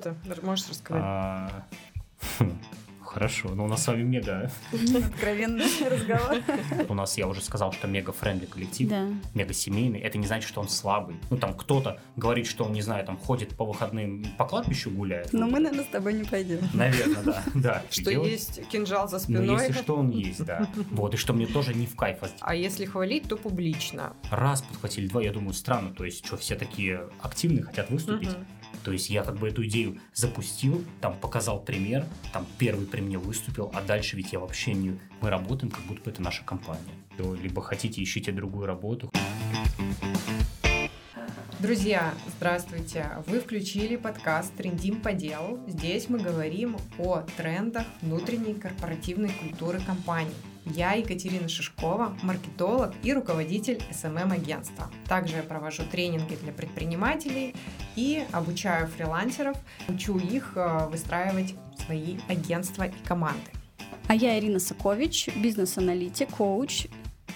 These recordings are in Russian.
это? Можешь рассказать? А, Хорошо, но у нас с вами мега... Откровенный разговор. У нас, я уже сказал, что мега-френдли коллектив, Да. мега-семейный. Это не значит, что он слабый. Ну, там кто-то говорит, что он, не знаю, там ходит по выходным по кладбищу гуляет. Но мы, наверное, с тобой не пойдем. Наверное, да. да. Что Делать- есть кинжал за Ну, спиной. если что, он есть, да. Вот, и что мне тоже не в кайф. А если хвалить, то публично. Раз подхватили, два, я думаю, странно. То есть, что все такие активные, хотят выступить. То есть я как бы эту идею запустил, там показал пример, там первый при мне выступил, а дальше ведь я вообще не... Мы работаем, как будто бы это наша компания. То Либо хотите, ищите другую работу. Друзья, здравствуйте! Вы включили подкаст «Трендим по делу». Здесь мы говорим о трендах внутренней корпоративной культуры компаний. Я Екатерина Шишкова, маркетолог и руководитель SMM-агентства. Также я провожу тренинги для предпринимателей и обучаю фрилансеров, учу их э, выстраивать свои агентства и команды. А я Ирина Сокович, бизнес-аналитик, коуч,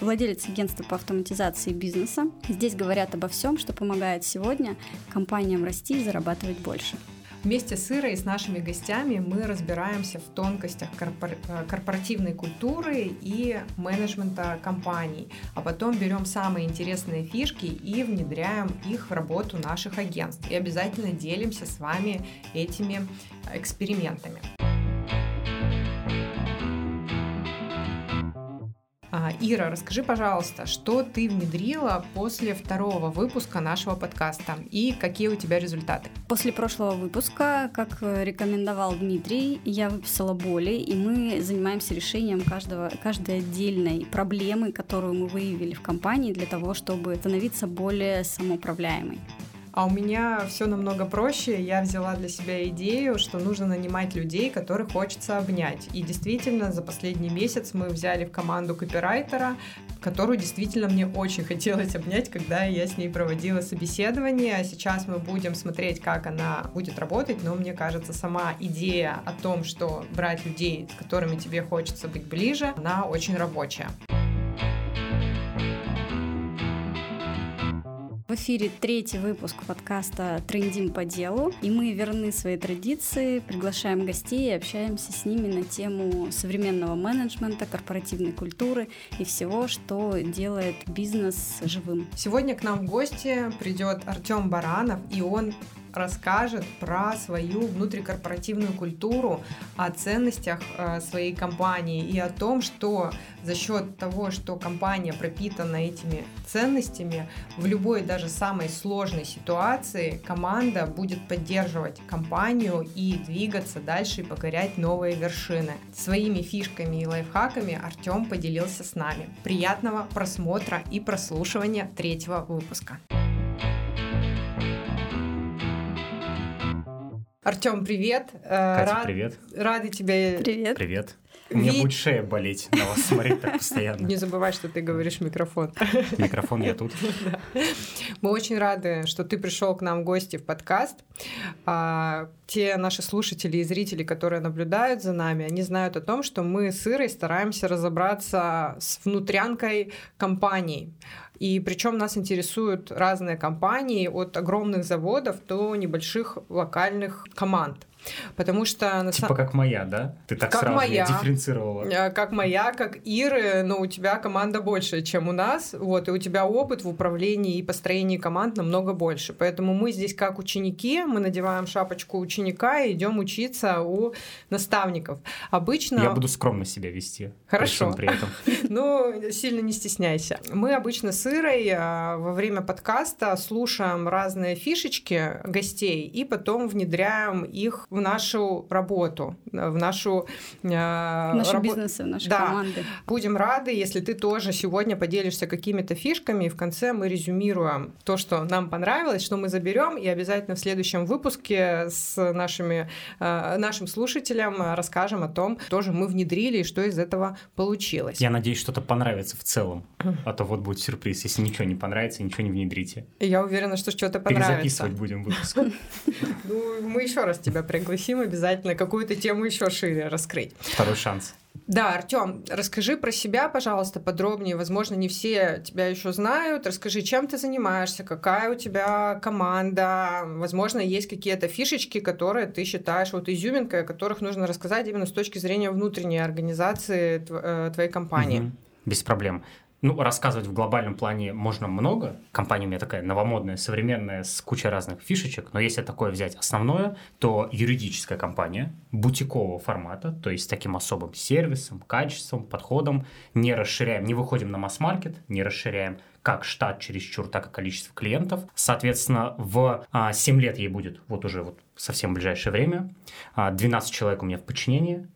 владелец агентства по автоматизации бизнеса. Здесь говорят обо всем, что помогает сегодня компаниям расти и зарабатывать больше. Вместе с Ирой и с нашими гостями мы разбираемся в тонкостях корпор- э, корпоративной культуры и менеджмента компаний, а потом берем самые интересные фишки и внедряем их в работу наших агентств. И обязательно делимся с вами этими экспериментами. Ира, расскажи, пожалуйста, что ты внедрила после второго выпуска нашего подкаста и какие у тебя результаты? После прошлого выпуска, как рекомендовал Дмитрий, я выписала боли, и мы занимаемся решением каждого, каждой отдельной проблемы, которую мы выявили в компании для того, чтобы становиться более самоуправляемой. А у меня все намного проще. Я взяла для себя идею, что нужно нанимать людей, которых хочется обнять. И действительно, за последний месяц мы взяли в команду копирайтера, которую действительно мне очень хотелось обнять, когда я с ней проводила собеседование. А сейчас мы будем смотреть, как она будет работать, но мне кажется, сама идея о том, что брать людей, с которыми тебе хочется быть ближе, она очень рабочая. В эфире третий выпуск подкаста «Трендим по делу», и мы верны своей традиции, приглашаем гостей и общаемся с ними на тему современного менеджмента, корпоративной культуры и всего, что делает бизнес живым. Сегодня к нам в гости придет Артем Баранов, и он расскажет про свою внутрикорпоративную культуру, о ценностях э, своей компании и о том, что за счет того, что компания пропитана этими ценностями, в любой даже самой сложной ситуации команда будет поддерживать компанию и двигаться дальше и покорять новые вершины. Своими фишками и лайфхаками Артем поделился с нами. Приятного просмотра и прослушивания третьего выпуска. Артем, привет. Э, Катя, рад- привет. Рады тебя. Привет. Привет. У меня Ви- будет шея болеть на вас смотреть так постоянно. Не забывай, что ты говоришь в микрофон. Микрофон я тут. Мы очень рады, что ты пришел к нам в гости в подкаст. А, те наши слушатели и зрители, которые наблюдают за нами, они знают о том, что мы с Ирой стараемся разобраться с внутрянкой компаний. И причем нас интересуют разные компании, от огромных заводов до небольших локальных команд. Потому что на Типа самом как моя, да? Ты так Как сразу моя. дифференцировала. Э, как моя, как Иры, но у тебя команда больше, чем у нас, вот, и у тебя опыт в управлении и построении команд намного больше. Поэтому мы здесь как ученики, мы надеваем шапочку ученика и идем учиться у наставников. Обычно... Я буду скромно себя вести. Хорошо. При этом. Ну, сильно не стесняйся. Мы обычно с Ирой а, во время подкаста слушаем разные фишечки гостей и потом внедряем их в нашу работу, в нашу... а, В наши рабо- бизнесы, в наши Да. команды. Будем рады, если ты тоже сегодня поделишься какими-то фишками, и в конце мы резюмируем то, что нам понравилось, что мы заберем, и обязательно в следующем выпуске с нашими, э, нашим слушателям э, расскажем о том, что же мы внедрили и что из этого получилось. Я надеюсь, что-то понравится в целом. А то вот будет сюрприз. Если ничего не понравится, ничего не внедрите. Я уверена, что что-то понравится. Перезаписывать будем выпуск. Ну, мы еще раз тебя пригласим обязательно какую-то тему еще шире раскрыть. Второй шанс. Да, Артем, расскажи про себя, пожалуйста, подробнее. Возможно, не все тебя еще знают. Расскажи, чем ты занимаешься, какая у тебя команда. Возможно, есть какие-то фишечки, которые ты считаешь вот изюминкой, о которых нужно рассказать именно с точки зрения внутренней организации э, твоей компании. Угу. Без проблем. Ну, рассказывать в глобальном плане можно много. Компания у меня такая новомодная, современная, с кучей разных фишечек. Но если такое взять основное, то юридическая компания бутикового формата, то есть с таким особым сервисом, качеством, подходом. Не расширяем, не выходим на масс-маркет, не расширяем как штат чересчур, так и количество клиентов. Соответственно, в а, 7 лет ей будет вот уже вот совсем ближайшее время. А, 12 человек у меня в подчинении.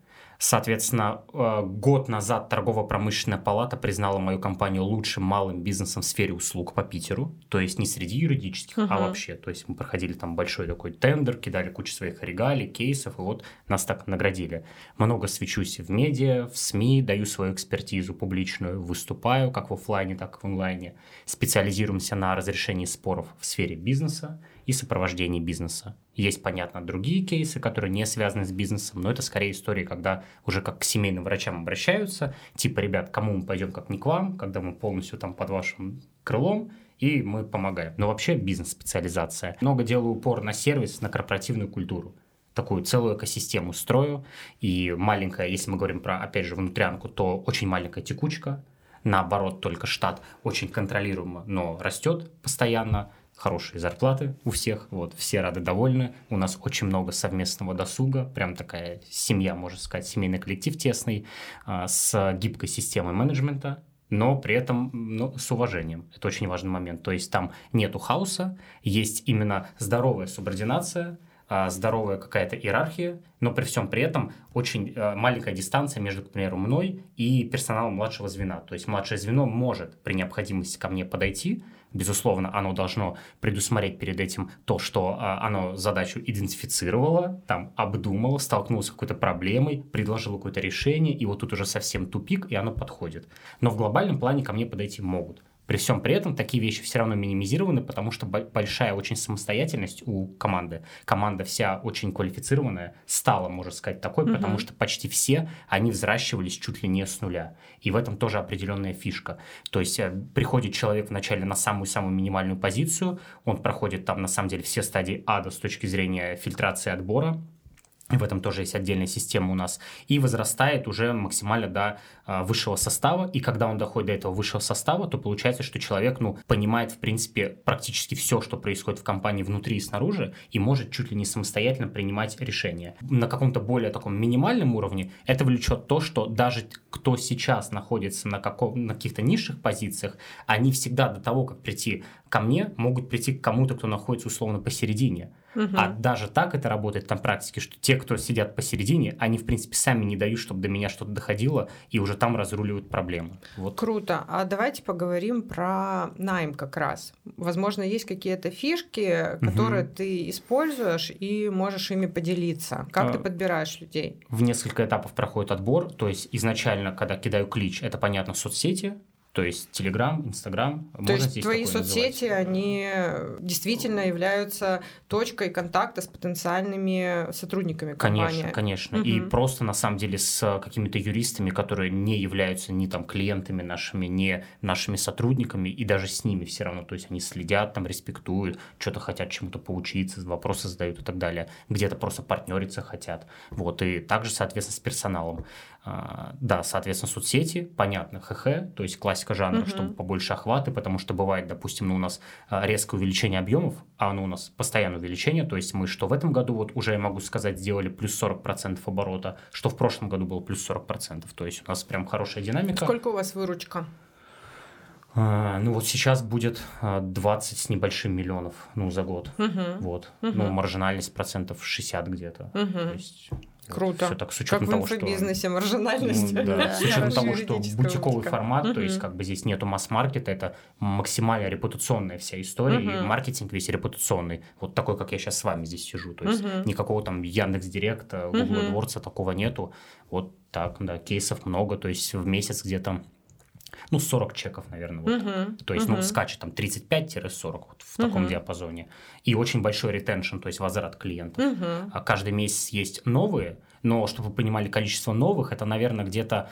Соответственно, э, год назад торгово-промышленная палата признала мою компанию лучшим малым бизнесом в сфере услуг по Питеру. То есть не среди юридических, uh-huh. а вообще. То есть мы проходили там большой такой тендер, кидали кучу своих регалий, кейсов, и вот нас так наградили. Много свечусь в медиа, в СМИ, даю свою экспертизу публичную, выступаю как в офлайне, так и в онлайне. Специализируемся на разрешении споров в сфере бизнеса и сопровождении бизнеса. Есть, понятно, другие кейсы, которые не связаны с бизнесом, но это скорее истории, когда уже как к семейным врачам обращаются, типа, ребят, кому мы пойдем, как не к вам, когда мы полностью там под вашим крылом, и мы помогаем. Но вообще бизнес-специализация. Много делаю упор на сервис, на корпоративную культуру такую целую экосистему строю. И маленькая, если мы говорим про, опять же, внутрянку, то очень маленькая текучка. Наоборот, только штат очень контролируемо, но растет постоянно хорошие зарплаты у всех, вот, все рады, довольны. У нас очень много совместного досуга, прям такая семья, можно сказать, семейный коллектив тесный, а, с гибкой системой менеджмента, но при этом ну, с уважением. Это очень важный момент. То есть там нету хаоса, есть именно здоровая субординация, а, здоровая какая-то иерархия, но при всем при этом очень а, маленькая дистанция между, к примеру, мной и персоналом младшего звена. То есть младшее звено может при необходимости ко мне подойти, Безусловно, оно должно предусмотреть перед этим то, что а, оно задачу идентифицировало, там обдумало, столкнулось с какой-то проблемой, предложило какое-то решение, и вот тут уже совсем тупик, и оно подходит. Но в глобальном плане ко мне подойти могут. При всем при этом такие вещи все равно минимизированы, потому что большая очень самостоятельность у команды. Команда вся очень квалифицированная, стала, можно сказать, такой, угу. потому что почти все, они взращивались чуть ли не с нуля. И в этом тоже определенная фишка. То есть э, приходит человек вначале на самую-самую минимальную позицию, он проходит там на самом деле все стадии ада с точки зрения фильтрации отбора, в этом тоже есть отдельная система у нас, и возрастает уже максимально до а, высшего состава, и когда он доходит до этого высшего состава, то получается, что человек, ну, понимает, в принципе, практически все, что происходит в компании внутри и снаружи, и может чуть ли не самостоятельно принимать решения. На каком-то более таком минимальном уровне это влечет то, что даже кто сейчас находится на, каком, на каких-то низших позициях, они всегда до того, как прийти ко мне, могут прийти к кому-то, кто находится условно посередине. Угу. А даже так это работает на практике, что те, кто сидят посередине, они, в принципе, сами не дают, чтобы до меня что-то доходило, и уже там разруливают проблемы. Вот. Круто. А давайте поговорим про найм как раз. Возможно, есть какие-то фишки, которые угу. ты используешь и можешь ими поделиться. Как а, ты подбираешь людей? В несколько этапов проходит отбор. То есть изначально, когда кидаю клич, это, понятно, соцсети, то есть Telegram, Instagram. То есть твои соцсети, называть. они действительно являются точкой контакта с потенциальными сотрудниками компании. Конечно, конечно. Угу. И просто на самом деле с какими-то юристами, которые не являются ни там клиентами нашими, не нашими сотрудниками, и даже с ними все равно. То есть они следят, там респектуют, что-то хотят чему-то поучиться, вопросы задают и так далее. Где-то просто партнериться хотят. Вот. И также, соответственно, с персоналом. А, да, соответственно, соцсети, понятно, ХХ, то есть классика жанра, угу. чтобы побольше охваты, потому что бывает, допустим, ну, у нас а, резкое увеличение объемов, а оно у нас постоянное увеличение, то есть мы что в этом году, вот уже я могу сказать, сделали плюс 40% оборота, что в прошлом году было плюс 40%, то есть у нас прям хорошая динамика. Сколько у вас выручка? А, ну вот сейчас будет 20 с небольшим миллионов ну, за год. Угу. Вот. Угу. Ну, маржинальность процентов 60 где-то. Угу. То есть Круто. Все так с учетом как того, в инфобизнесе, маржинальность. Ну, да, с учетом того, что бутиковый формат, угу. то есть как бы здесь нету масс-маркета, это максимально репутационная вся история, угу. и маркетинг весь репутационный. Вот такой, как я сейчас с вами здесь сижу. То есть угу. никакого там Яндекс Директа, Google угу. AdWords такого нету. Вот так, да, кейсов много, то есть в месяц где-то ну, 40 чеков, наверное. Вот. Uh-huh. То есть, uh-huh. ну, скачет там 35-40 вот в таком uh-huh. диапазоне. И очень большой ретеншн, то есть возврат клиентов. Uh-huh. А каждый месяц есть новые, Но чтобы вы понимали, количество новых, это, наверное, где-то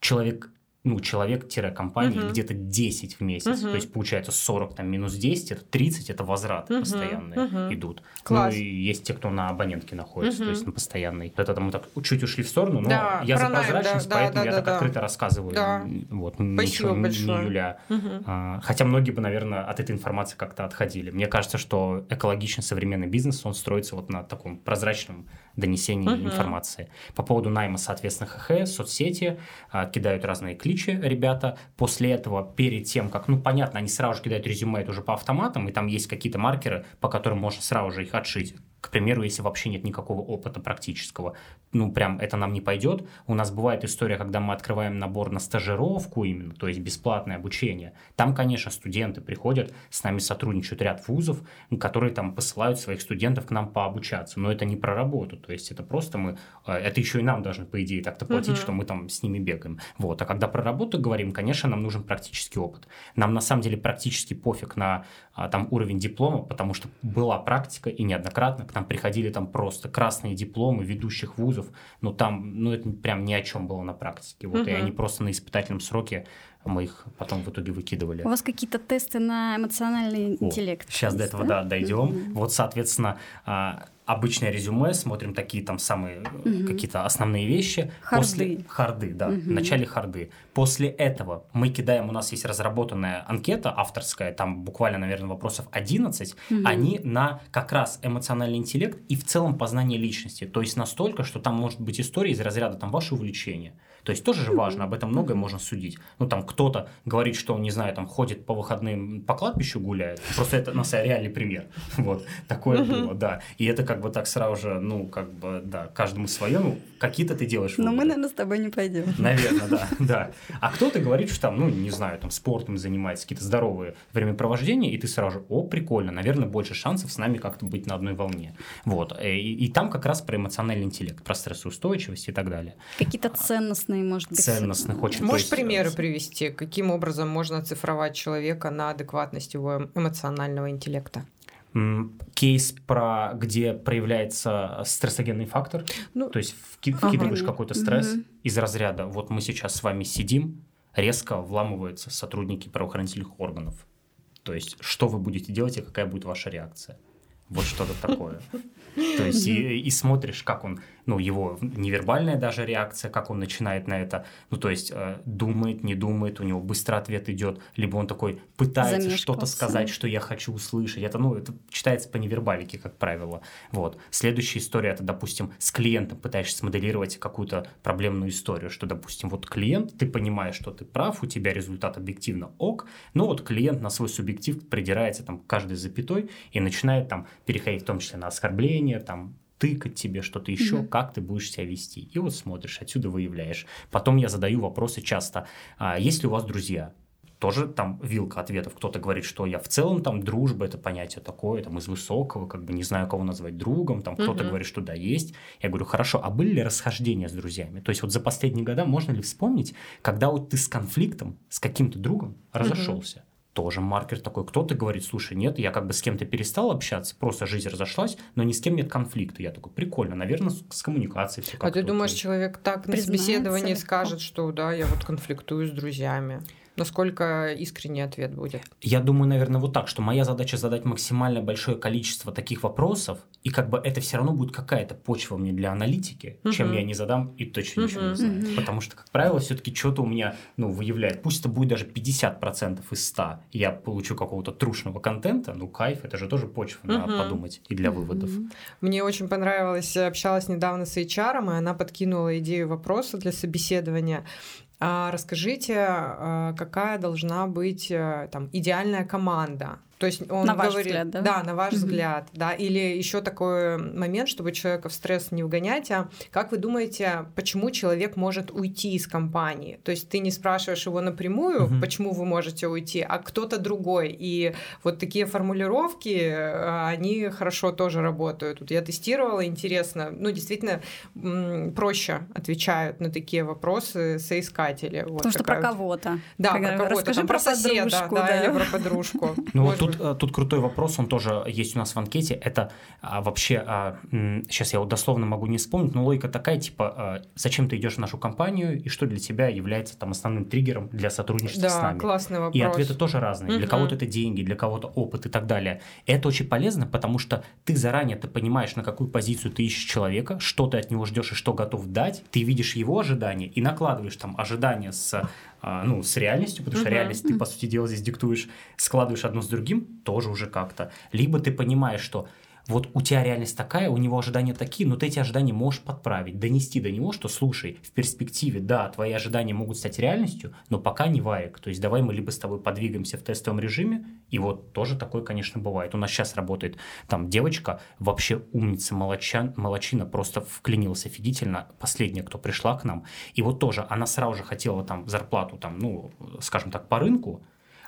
человек ну, человек-компания uh-huh. где-то 10 в месяц. Uh-huh. То есть получается 40 там минус 10, это 30, это возвраты uh-huh. постоянные uh-huh. идут. Класс. Ну и есть те, кто на абонентке находится, uh-huh. то есть на постоянной. Это мы так чуть ушли в сторону, но да, я за прозрачность, да, поэтому да, я да, так да. открыто рассказываю. Да. Вот, Спасибо ничего большое. не Юля. Uh-huh. А, хотя многие бы, наверное, от этой информации как-то отходили. Мне кажется, что экологичный современный бизнес, он строится вот на таком прозрачном донесении Uh-huh. информации. По поводу найма, соответственно, ХХ, соцсети, а, кидают разные кличи ребята. После этого, перед тем, как, ну, понятно, они сразу же кидают резюме, это уже по автоматам, и там есть какие-то маркеры, по которым можно сразу же их отшить. К примеру, если вообще нет никакого опыта практического, ну, прям это нам не пойдет. У нас бывает история, когда мы открываем набор на стажировку именно, то есть бесплатное обучение. Там, конечно, студенты приходят, с нами сотрудничают ряд вузов, которые там посылают своих студентов к нам пообучаться. Но это не про работу, то есть это просто мы, э, это еще и нам должны, по идее, так-то платить, Мгм. что мы там с ними бегаем. Вот. А когда про работу говорим, конечно, нам нужен практический опыт. Нам на самом деле практически пофиг на а, там уровень диплома, потому что была практика и неоднократно к нам приходили там просто красные дипломы ведущих вузов, но там, ну это прям ни о чем было на практике. Вот, и Мгм. они просто на испытательном сроке мы их потом в итоге выкидывали. У вас какие-то тесты на эмоциональный О, интеллект? Сейчас до есть, этого, да, дойдем. Мгм. Вот, соответственно, а, обычное резюме, смотрим такие там самые Мгм. какие-то основные вещи. Харды. После харды, да, Мгм. в начале харды. После этого мы кидаем, у нас есть разработанная анкета авторская, там буквально, наверное, вопросов 11, Мгм. они на как раз эмоциональный интеллект и в целом познание личности. То есть настолько, что там может быть история из разряда там ваше увлечение. То есть тоже же важно, об этом многое можно судить. Ну, там кто-то говорит, что он, не знаю, там ходит по выходным по кладбищу гуляет. Просто это, на самом реальный пример. Вот, такое было, да. И это как бы так сразу же, ну, как бы, да, каждому свое. Ну, какие-то ты делаешь Но мы, наверное, с тобой не пойдем. Наверное, да, да. А кто-то говорит, что там, ну, не знаю, там спортом занимается, какие-то здоровые времяпровождения, и ты сразу же, о, прикольно, наверное, больше шансов с нами как-то быть на одной волне. Вот. Э, И, и там как раз про эмоциональный интеллект, про стрессоустойчивость и так далее. Какие-то ценностные, может быть. Ценностных очень. то Можешь есть, примеры привести, каким образом можно оцифровать человека на адекватность его эм- эмоционального интеллекта? Кейс про где проявляется стрессогенный фактор, Ну, то есть вки- Ага. вкидываешь какой-то стресс Мгм. из разряда, вот мы сейчас с вами сидим, резко вламываются сотрудники правоохранительных органов. То есть, что вы будете делать и какая будет ваша реакция? Вот что-то такое. То есть, и смотришь, как он, ну, его невербальная даже реакция, как он начинает на это, ну, то есть, э, думает, не думает, у него быстро ответ идет, либо он такой пытается что-то сказать, что я хочу услышать. Это, ну, это читается по невербалике, как правило. Вот. Следующая история, это, допустим, с клиентом пытаешься смоделировать какую-то проблемную историю, что, допустим, вот клиент, ты понимаешь, что ты прав, у тебя результат объективно ок, но вот клиент на свой субъектив придирается там к каждой запятой и начинает там переходить в том числе на оскорбление, там тыкать тебе что-то еще, Мгм. как ты будешь себя вести. И вот смотришь, отсюда выявляешь. Потом я задаю вопросы часто. А, есть ли у вас друзья? тоже там вилка ответов. Кто-то говорит, что я в целом там дружба, это понятие такое, там из высокого, как бы не знаю, кого назвать другом, там кто-то Мгм. говорит, что да, есть. Я говорю, хорошо, а были ли расхождения с друзьями? То есть вот за последние года можно ли вспомнить, когда вот ты с конфликтом, с каким-то другом разошелся? Тоже маркер такой. Кто-то говорит, слушай, нет, я как бы с кем-то перестал общаться, просто жизнь разошлась, но ни с кем нет конфликта. Я такой, прикольно, наверное, с, с коммуникацией все А как-то ты думаешь, окей». человек так на собеседовании скажет, что да, я вот конфликтую с друзьями? Насколько искренний ответ будет? Я думаю, наверное, вот так, что моя задача задать максимально большое количество таких вопросов, и как бы это все равно будет какая-то почва мне для аналитики, чем Мгм. я не задам и точно ничего Мгм. не знаю. Мгм. Потому что, как правило, все-таки что-то у меня ну, выявляет. Пусть это будет даже 50% из 100, и я получу какого-то трушного контента, ну кайф, это же тоже почва на Мгм. подумать и для выводов. Мгм. Мне очень понравилось, общалась недавно с HR, и она подкинула идею вопроса для собеседования. А расскажите, а, какая должна быть э, там идеальная команда? То есть он На ваш говорит, взгляд, да? на ваш Мгм. взгляд, да, или еще такой момент, чтобы человека в стресс не вгонять, а как вы думаете, почему человек может уйти из компании? То есть ты не спрашиваешь его напрямую, Мгм. почему вы можете уйти, а кто-то другой. И вот такие формулировки, э, они хорошо тоже работают. Вот я тестировала, интересно, ну действительно проще отвечают на такие вопросы соискатели. Вот Потому что про вот- кого-то. Да, Когда- про кого-то, расскажи там, про про соседа, подружку, да, да. или про подружку. Ну вот тут тут, э, тут крутой вопрос, он тоже есть у нас в анкете. Это а, вообще, а, сейчас я вот дословно могу не вспомнить, но логика такая, типа, а, зачем ты идешь в нашу компанию и что для тебя является там основным триггером для сотрудничества да, с нами. классный вопрос. И ответы тоже разные. Угу. Для кого-то это деньги, для кого-то опыт и так далее. Это очень полезно, потому что ты заранее ты понимаешь, на какую позицию ты ищешь человека, что ты от него ждешь и что готов дать. Ты видишь его ожидания и накладываешь там ожидания с ну, с реальностью, потому что реальность ты, по сути дела, здесь диктуешь, складываешь одно с другим, тоже уже как-то. Либо ты понимаешь, что вот у тебя реальность такая, у него ожидания такие, но ты эти ожидания можешь подправить, донести до него, что слушай, в перспективе, да, твои ожидания могут стать реальностью, но пока не варик. То есть давай мы либо с тобой подвигаемся в тестовом режиме, и вот тоже такое, конечно, бывает. У нас сейчас работает там девочка, вообще умница, молоча, молочина, просто вклинилась офигительно, последняя, кто пришла к нам, и вот тоже она сразу же хотела там зарплату, там, ну, скажем так, по рынку,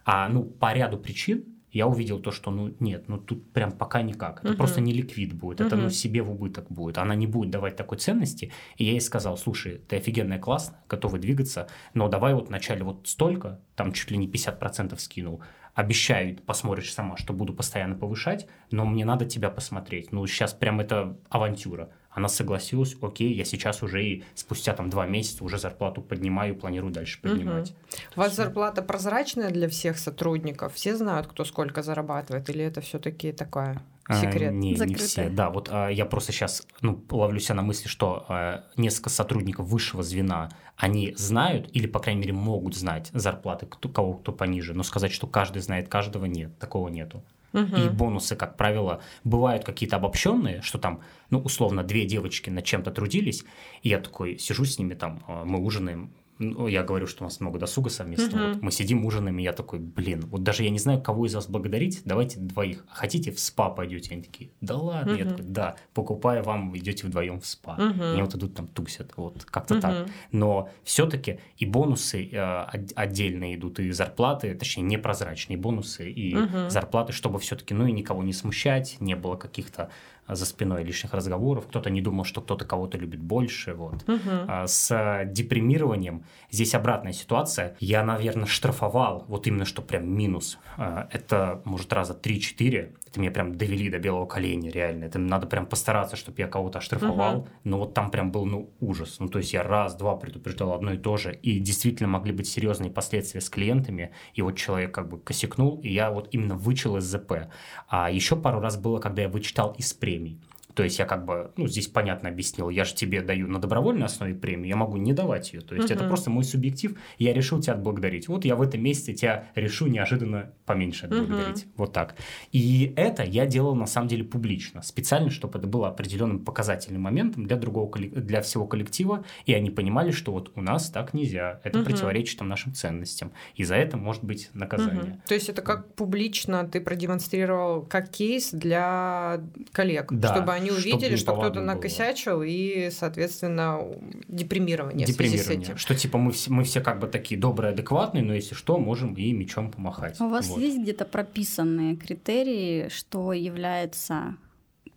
а ну по ряду причин я увидел то, что ну нет, ну тут прям пока никак. Это uh-huh. просто не ликвид будет, uh-huh. это ну себе в убыток будет. Она не будет давать такой ценности. И я ей сказал, слушай, ты офигенная, классно, готовы двигаться, но давай вот вначале вот столько, там чуть ли не 50% скинул, обещаю, посмотришь сама, что буду постоянно повышать, но мне надо тебя посмотреть. Ну сейчас прям это авантюра. Она согласилась, окей, я сейчас уже и спустя там два месяца уже зарплату поднимаю, планирую дальше поднимать. Угу. У вас зарплата прозрачная для всех сотрудников? Все знают, кто сколько зарабатывает, или это все-таки такая а, секрет? А, не, не все. Да, вот а, я просто сейчас ну, ловлю себя на мысли, что а, несколько сотрудников высшего звена, они знают или, по крайней мере, могут знать зарплаты кто, кого кто пониже, но сказать, что каждый знает каждого, нет, такого нету. Угу. И бонусы, как правило, бывают какие-то обобщенные, что там, ну, условно, две девочки над чем-то трудились, и я такой сижу с ними, там, а, мы ужинаем, ну, я говорю, что у нас много досуга совместно. Uh-huh. Вот мы сидим, ужинаем, и я такой, блин, вот даже я не знаю, кого из вас благодарить, давайте двоих. Хотите в спа пойдете? Они такие, да ладно. Uh-huh. Я такой, да, покупая вам, идете вдвоем в спа. Uh-huh. Они вот идут там тусят, вот как-то uh-huh. так. Но все-таки и бонусы э, отдельные идут, и зарплаты, точнее, непрозрачные бонусы и uh-huh. зарплаты, чтобы все-таки, ну и никого не смущать, не было каких-то за спиной лишних разговоров, кто-то не думал, что кто-то кого-то любит больше. Вот. Угу. С депримированием здесь обратная ситуация. Я, наверное, штрафовал, вот именно что прям минус. А, это, может, раза 3-4 это меня прям довели до белого коленя, реально. Это надо прям постараться, чтобы я кого-то оштрафовал. Угу. Но вот там прям был, ну, ужас. Ну, то есть я раз-два предупреждал одно и то же. И действительно могли быть серьезные последствия с клиентами. И вот человек как бы косякнул, и я вот именно вычел из ЗП. А еще пару раз было, когда я вычитал из Raimi. То есть я как бы, ну, здесь понятно объяснил, я же тебе даю на добровольной основе премию, я могу не давать ее. То есть uh-huh. это просто мой субъектив, я решил тебя отблагодарить. Вот я в этом месяце тебя решу неожиданно поменьше отблагодарить. Uh-huh. Вот так. И это я делал на самом деле публично, специально, чтобы это было определенным показательным моментом для другого, для всего коллектива, и они понимали, что вот у нас так нельзя, это uh-huh. противоречит там, нашим ценностям, и за это может быть наказание. Uh-huh. То есть это как публично ты продемонстрировал как кейс для коллег, да. чтобы они увидели, что кто-то накосячил, и, соответственно, депримирование. Депримирование. Что типа мы, мы все как бы такие добрые, адекватные, но если что, можем и мечом помахать. У вас вот. есть где-то прописанные критерии, что является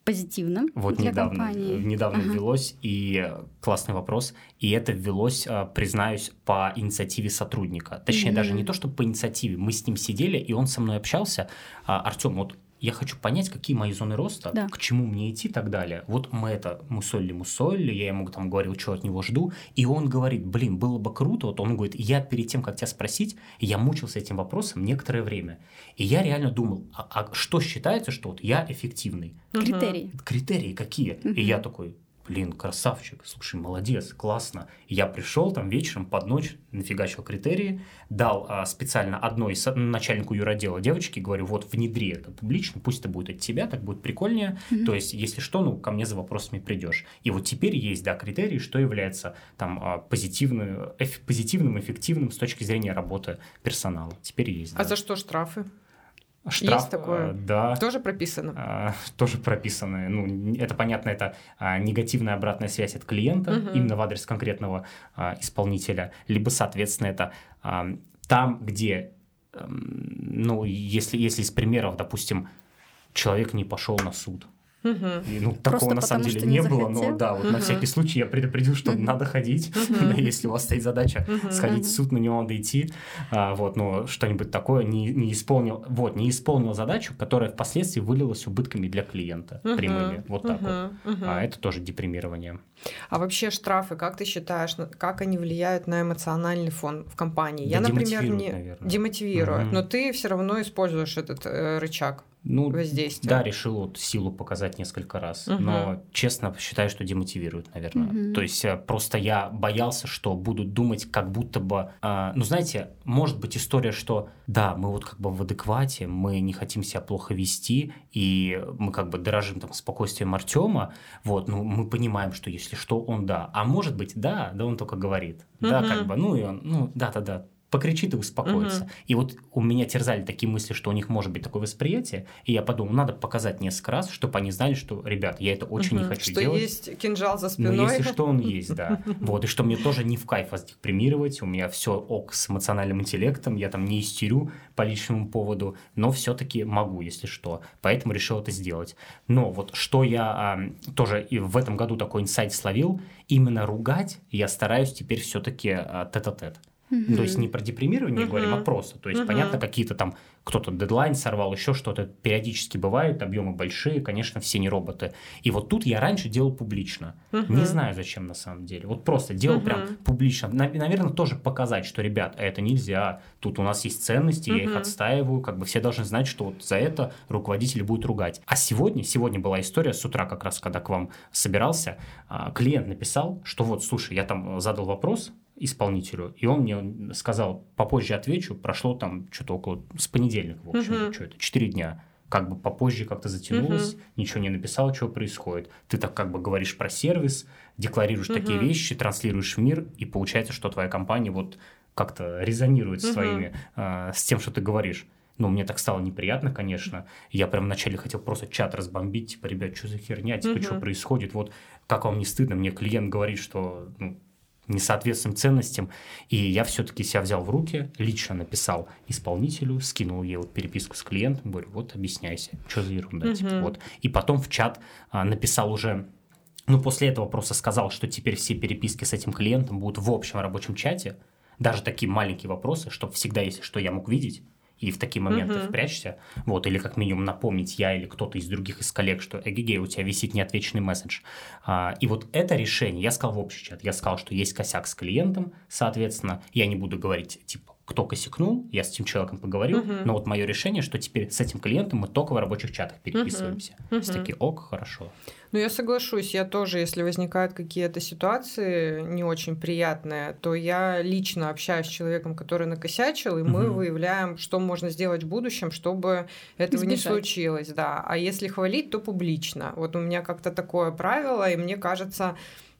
позитивным вот для недавно, компании. недавно ага. ввелось, и классный вопрос, и это ввелось, а, признаюсь, по инициативе сотрудника. Точнее, mm-hmm. даже не то, что по инициативе, мы с ним сидели, и он со мной общался. А, Артем, вот я хочу понять, какие мои зоны роста, да. к чему мне идти и так далее. Вот мы это мусолили, я ему там говорил, что от него жду, и он говорит, блин, было бы круто, вот он говорит, я перед тем, как тебя спросить, я мучился этим вопросом некоторое время. И я реально думал, а, а что считается, что вот я эффективный? Критерии. Критерии какие? Угу. И я такой, блин, красавчик, слушай, молодец, классно. Я пришел там вечером под ночь, нафигачил критерии, дал а, специально одной начальнику юродела девочки, говорю, вот внедри это публично, пусть это будет от тебя, так будет прикольнее. Mm-hmm. То есть, если что, ну, ко мне за вопросами придешь. И вот теперь есть, да, критерии, что является там а, позитивным, эф, позитивным, эффективным с точки зрения работы персонала. Теперь есть. А да. за что штрафы? Штраф, Есть такое? Э, да. Тоже прописано? А, тоже прописано. Ну, это понятно, это а, негативная обратная связь от клиента, угу. именно в адрес конкретного а, исполнителя, либо, соответственно, это а, там, где, ну, если, если из примеров, допустим, человек не пошел на суд, И, ну, такого на самом деле не, не было, но да, вот на всякий случай я предупредил, что надо ходить, если у вас стоит задача сходить в суд, на него надо идти, а, вот, но что-нибудь такое не, не исполнил, вот, не исполнил задачу, которая впоследствии вылилась убытками для клиента прямыми, вот так вот. А это тоже депримирование. А вообще штрафы, как ты считаешь, как они влияют на эмоциональный фон в компании? Да я, например, не наверное. демотивируют, угу. но ты все равно используешь этот э, рычаг ну, воздействия. Да, решил вот силу показать несколько раз, угу. но честно считаю, что демотивирует, наверное. Угу. То есть э, просто я боялся, что будут думать, как будто бы, э, ну знаете, может быть история, что да, мы вот как бы в адеквате, мы не хотим себя плохо вести, и мы как бы дорожим там спокойствием Артема, вот, ну мы понимаем, что если что, он да, а может быть да, да он только говорит, угу. да, как бы, ну и он, ну да-да-да, покричит и успокоится. Угу. И вот у меня терзали такие мысли, что у них может быть такое восприятие, и я подумал, надо показать несколько раз, чтобы они знали, что, ребят, я это очень угу. не хочу что делать. Что есть кинжал за спиной. Но если что, он есть, да. Вот, и что мне тоже не в кайф вас депримировать, у меня все ок с эмоциональным интеллектом, я там не истерю по личному поводу, но все-таки могу, если что. Поэтому решил это сделать. Но вот что я а, тоже и в этом году такой инсайт словил, именно ругать я стараюсь теперь все-таки а, тет-а-тет. Mm-hmm. То есть не про депримирование mm-hmm. говорим, а просто. То есть, mm-hmm. понятно, какие-то там кто-то дедлайн сорвал, еще что-то периодически бывает, объемы большие, конечно, все не роботы. И вот тут я раньше делал публично. Uh-huh. Не знаю, зачем на самом деле. Вот просто делал uh-huh. прям публично. Наверное, тоже показать, что, ребят, это нельзя. Тут у нас есть ценности, uh-huh. я их отстаиваю. Как бы все должны знать, что вот за это руководитель будет ругать. А сегодня, сегодня была история с утра, как раз когда к вам собирался, а, клиент написал, что вот, слушай, я там задал вопрос, исполнителю, и он мне сказал, попозже отвечу, прошло там что-то около, с понедельника, в общем, uh-huh. что это, 4 дня, как бы попозже как-то затянулось, uh-huh. ничего не написал, что происходит. Ты так как бы говоришь про сервис, декларируешь uh-huh. такие вещи, транслируешь в мир, и получается, что твоя компания вот как-то резонирует uh-huh. с твоими, э, с тем, что ты говоришь. Ну, мне так стало неприятно, конечно. Я прям вначале хотел просто чат разбомбить, типа, ребят, что за херня, типа, uh-huh. что происходит, вот как вам не стыдно, мне клиент говорит, что ну, несоответственным ценностям. И я все-таки себя взял в руки, лично написал исполнителю, скинул ей вот переписку с клиентом, говорю, вот объясняйся, что за ерунда, угу. типа, вот. И потом в чат а, написал уже ну, после этого просто сказал, что теперь все переписки с этим клиентом будут в общем рабочем чате, даже такие маленькие вопросы, чтобы всегда, если что, я мог видеть, и в такие моменты uh-huh. впрячься, вот, или как минимум напомнить я или кто-то из других из коллег, что эгегей, у тебя висит неотвеченный месседж. А, и вот это решение, я сказал в общий чат, я сказал, что есть косяк с клиентом, соответственно, я не буду говорить, типа, кто косякнул, я с этим человеком поговорил, uh-huh. но вот мое решение, что теперь с этим клиентом мы только в рабочих чатах переписываемся. Uh-huh. Uh-huh. С ок, хорошо. Ну, я соглашусь, я тоже, если возникают какие-то ситуации не очень приятные, то я лично общаюсь с человеком, который накосячил, и мы угу. выявляем, что можно сделать в будущем, чтобы этого Избежать. не случилось, да. А если хвалить, то публично. Вот у меня как-то такое правило, и мне кажется,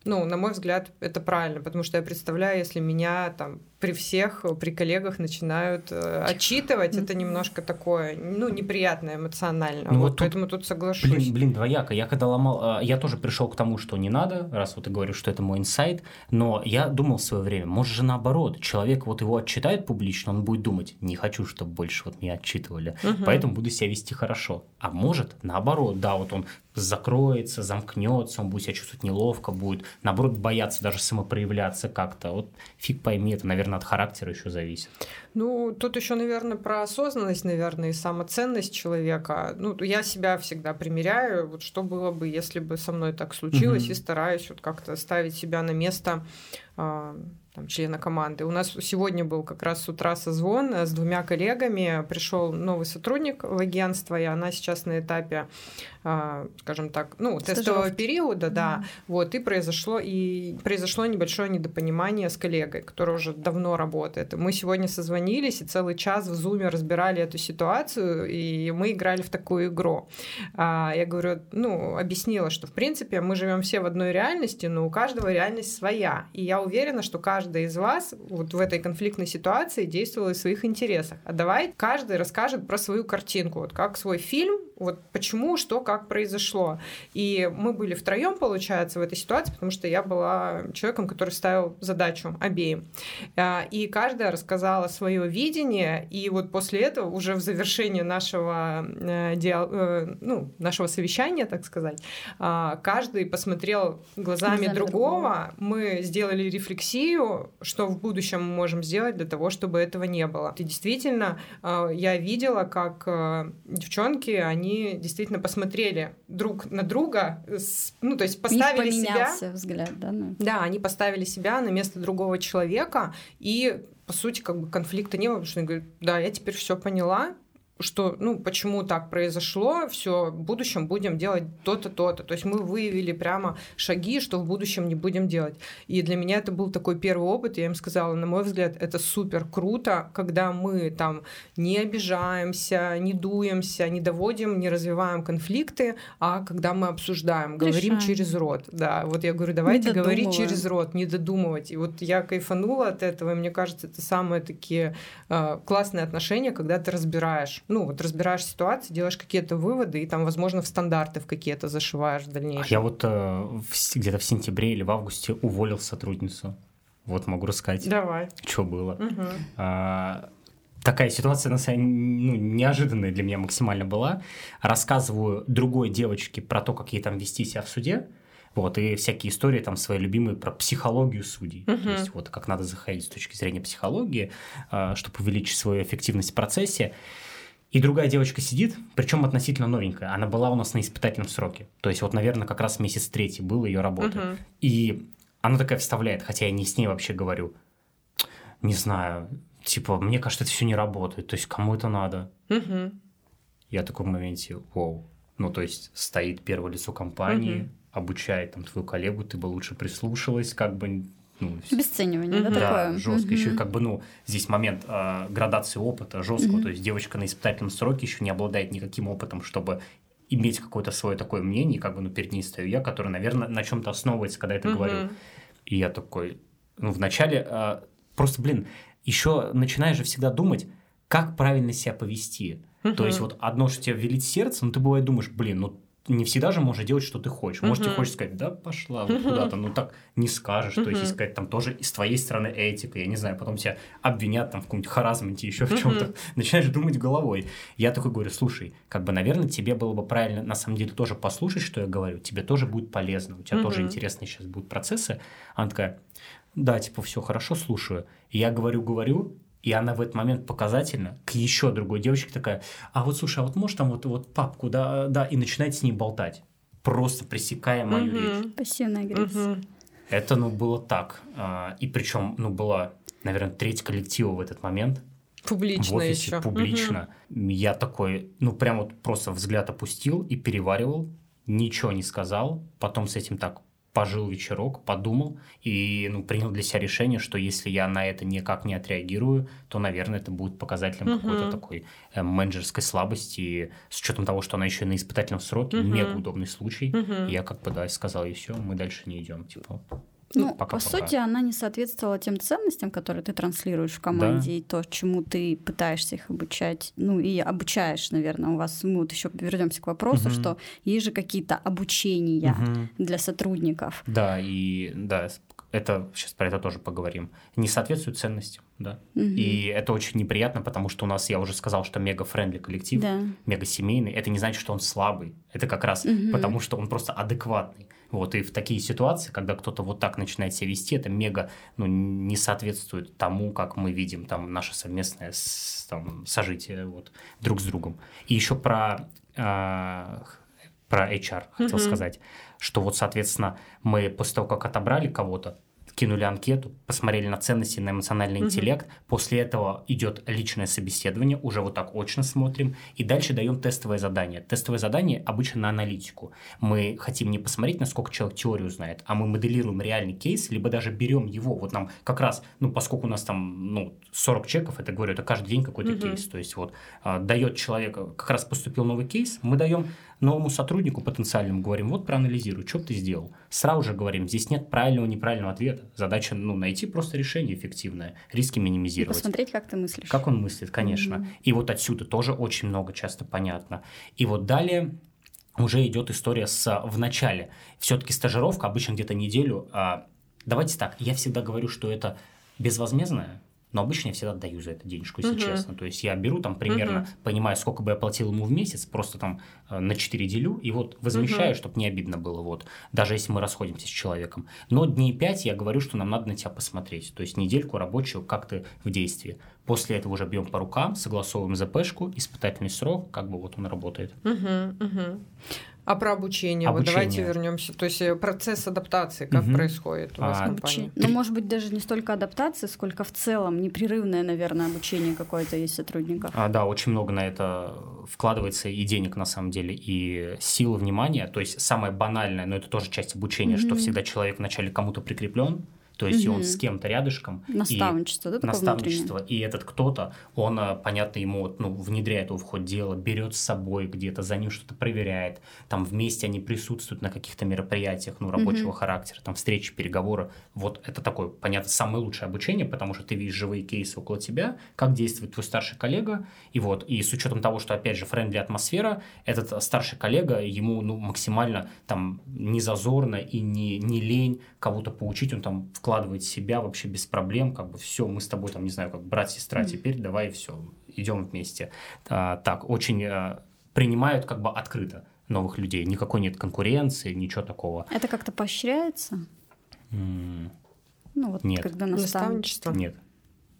ну, на мой взгляд, это правильно, потому что я представляю, если меня там при всех, при коллегах начинают э, отчитывать, это немножко такое, ну, неприятное эмоционально. Ну, вот, вот поэтому тут соглашусь. Блин, блин, двояко. Я когда ломал, э, я тоже пришел к тому, что не надо, раз вот ты говоришь, что это мой инсайт, но я думал в свое время, может же наоборот, человек вот его отчитает публично, он будет думать, не хочу, чтобы больше вот меня отчитывали, угу. поэтому буду себя вести хорошо. А может, наоборот, да, вот он закроется, замкнется, он будет себя чувствовать неловко, будет, наоборот, бояться даже самопроявляться как-то. Вот фиг пойми, это, наверное, от характера еще зависит. Ну, тут еще, наверное, про осознанность, наверное, и самоценность человека. Ну, я себя всегда примеряю, вот что было бы, если бы со мной так случилось, угу. и стараюсь вот как-то ставить себя на место а, там, члена команды. У нас сегодня был как раз с утра созвон с двумя коллегами. Пришел новый сотрудник в агентство, и она сейчас на этапе, а, скажем так, ну, тестового периода, да. Mm. Вот, и произошло, и произошло небольшое недопонимание с коллегой, который уже давно работает. Мы сегодня созвонились и целый час в зуме разбирали эту ситуацию, и мы играли в такую игру. А, я говорю, ну, объяснила, что, в принципе, мы живем все в одной реальности, но у каждого реальность своя. И я уверена, что каждый каждый из вас вот в этой конфликтной ситуации действовал в своих интересах. А давай каждый расскажет про свою картинку, вот как свой фильм вот почему, что, как произошло. И мы были втроем, получается, в этой ситуации, потому что я была человеком, который ставил задачу обеим. А, и каждая рассказала свое видение, и вот после этого уже в завершении нашего, э, диал... Э, ну, нашего совещания, так сказать, а, каждый посмотрел глазами Глазами другого, другого, мы сделали рефлексию, что в будущем мы можем сделать для того, чтобы этого не было. И действительно, а, я видела, как э, девчонки, они действительно посмотрели друг на друга, ну, то есть поставили себя... взгляд, да? Ну. Да, они поставили себя на место другого человека, и по сути, как бы конфликта не было, потому что они говорят, да, я теперь все поняла, что, ну, почему так произошло, все, в будущем будем делать то-то, то-то. То есть мы выявили прямо шаги, что в будущем не будем делать. И для меня это был такой первый опыт, я им сказала, на мой взгляд, это супер круто, когда мы там не обижаемся, не дуемся, не доводим, не развиваем конфликты, а когда мы обсуждаем, говорим Решаем. через рот. Да, вот я говорю, давайте говорить через рот, не додумывать. И вот я кайфанула от этого, и мне кажется, это самые такие э, классные отношения, когда ты разбираешь ну, вот разбираешь ситуацию, делаешь какие-то выводы, и там, возможно, в стандарты в какие-то зашиваешь в дальнейшем. А я вот э, где-то в сентябре или в августе уволил сотрудницу. Вот могу рассказать. Давай. Что было. Угу. А, такая ситуация, на самом ну, неожиданная для меня максимально была. Рассказываю другой девочке про то, как ей там вести себя в суде. Вот, и всякие истории там свои любимые про психологию судей. Uh-huh. То есть вот как надо заходить с точки зрения психологии, а, чтобы увеличить свою эффективность в процессе. И другая девочка сидит, причем относительно новенькая. Она была у нас на испытательном сроке. То есть вот, наверное, как раз месяц третий был ее работы. Угу. И она такая вставляет, хотя я не с ней вообще говорю. Не знаю, типа, мне кажется, это все не работает. То есть кому это надо? Угу. Я в таком моменте, вау. Ну, то есть стоит первое лицо компании, угу. обучает там твою коллегу, ты бы лучше прислушалась, как бы ну, Обесценивание, mm-hmm. да, такое? Да, жестко. Mm-hmm. Еще как бы, ну, здесь момент э, градации опыта жесткого, mm-hmm. то есть девочка на испытательном сроке еще не обладает никаким опытом, чтобы иметь какое-то свое такое мнение, как бы, ну, перед ней стою я, который, наверное, на чем-то основывается, когда это mm-hmm. говорю. И я такой, ну, вначале э, просто, блин, еще начинаешь же всегда думать, как правильно себя повести. Uh-huh. То есть вот одно, что тебя велит сердце, но ты бывает думаешь, блин, ну не всегда же можешь делать, что ты хочешь. Может, тебе хочешь сказать, да, пошла вот куда-то, ну так не скажешь. То есть, сказать, там тоже и с твоей стороны этика, я не знаю, потом тебя обвинят там в каком-нибудь харазменте, еще в чем-то. Начинаешь думать головой. Я такой говорю, слушай, как бы, наверное, тебе было бы правильно на самом деле тоже послушать, что я говорю. Тебе тоже будет полезно. У тебя тоже интересные сейчас будут процессы. Она такая, да, типа, все хорошо, слушаю. я говорю, говорю, и она в этот момент показательно к еще другой девочке такая, а вот слушай, а вот можешь там вот, вот папку, да, да, и начинает с ней болтать, просто пресекая мою угу. речь. Пассивная агрессия. Угу. Это, ну, было так. А, и причем, ну, была, наверное, треть коллектива в этот момент. Публично в офисе, еще. Публично. Угу. Я такой, ну, прям вот просто взгляд опустил и переваривал, ничего не сказал. Потом с этим так пожил вечерок, подумал и ну, принял для себя решение, что если я на это никак не отреагирую, то, наверное, это будет показателем uh-huh. какой-то такой э, менеджерской слабости, с учетом того, что она еще на испытательном сроке, uh-huh. мега удобный случай. Uh-huh. я как бы, да, сказал, и все, мы дальше не идем, типа. Ну, ну пока, по пока. сути, она не соответствовала тем ценностям, которые ты транслируешь в команде, да. и то, чему ты пытаешься их обучать. Ну, и обучаешь, наверное, у вас. Мы вот еще вернемся к вопросу, угу. что есть же какие-то обучения угу. для сотрудников. Да, и да, это сейчас про это тоже поговорим. Не соответствует ценностям, да. Угу. И это очень неприятно, потому что у нас, я уже сказал, что мега-френдли коллектив, да. мега-семейный. Это не значит, что он слабый. Это как раз угу. потому, что он просто адекватный. Вот, и в такие ситуации, когда кто-то вот так начинает себя вести, это мега ну, не соответствует тому, как мы видим там наше совместное с, там, сожитие вот, друг с другом. И еще про, э, про HR хотел mm-hmm. сказать, что вот, соответственно, мы после того, как отобрали кого-то, кинули анкету, посмотрели на ценности, на эмоциональный угу. интеллект. После этого идет личное собеседование, уже вот так очно смотрим. И дальше даем тестовое задание. Тестовое задание обычно на аналитику. Мы хотим не посмотреть, насколько человек теорию знает, а мы моделируем реальный кейс, либо даже берем его. Вот нам как раз, ну, поскольку у нас там ну, 40 чеков, это говорю, это каждый день какой-то угу. кейс. То есть вот а, дает человек, как раз поступил новый кейс, мы даем новому сотруднику потенциальному говорим, вот проанализируй, что ты сделал. Сразу же говорим, здесь нет правильного, неправильного ответа. Задача, ну, найти просто решение эффективное, риски минимизировать. И посмотреть, как ты мыслишь. Как он мыслит, конечно. Mm-hmm. И вот отсюда тоже очень много часто понятно. И вот далее уже идет история с в начале. Все-таки стажировка обычно где-то неделю. А, давайте так, я всегда говорю, что это безвозмездная но обычно я всегда даю за это денежку, если uh-huh. честно. То есть я беру там примерно, uh-huh. понимаю, сколько бы я платил ему в месяц, просто там э, на 4 делю и вот возмещаю, uh-huh. чтобы не обидно было, вот, даже если мы расходимся с человеком. Но дней 5 я говорю, что нам надо на тебя посмотреть, то есть недельку рабочую, как ты в действии. После этого уже бьем по рукам, согласовываем ЗПшку, испытательный срок, как бы вот он работает. Uh-huh, uh-huh. А про обучение? обучение. Вот давайте вернемся. То есть э, процесс адаптации, как угу. происходит у вас а, в компании? Ну, может быть, даже не столько адаптации, сколько в целом непрерывное, наверное, обучение какое-то есть сотрудников. А, да, очень много на это вкладывается и денег, на самом деле, и силы внимания. То есть самое банальное, но это тоже часть обучения, угу. что всегда человек вначале кому-то прикреплен, то есть угу. он с кем-то рядышком. Наставничество, и, да? Наставничество. И этот кто-то, он, э, понятно, ему ну, внедряет его в ход дела, берет с собой где-то, за ним что-то проверяет. Там вместе они присутствуют на каких-то мероприятиях ну, рабочего угу. характера, там встречи, переговоры. Вот это такое, понятно, самое лучшее обучение, потому что ты видишь живые кейсы около тебя, как действует твой старший коллега. И вот, и с учетом того, что, опять же, friendly атмосфера, этот старший коллега, ему ну, максимально там не зазорно и не, не лень кого-то поучить, он там вкладывает себя вообще без проблем, как бы все, мы с тобой там, не знаю, как брат-сестра, mm-hmm. теперь давай все, идем вместе. А, так, очень а, принимают как бы открыто новых людей, никакой нет конкуренции, ничего такого. Это как-то поощряется? Mm. Ну вот нет. когда наставничество. Нет.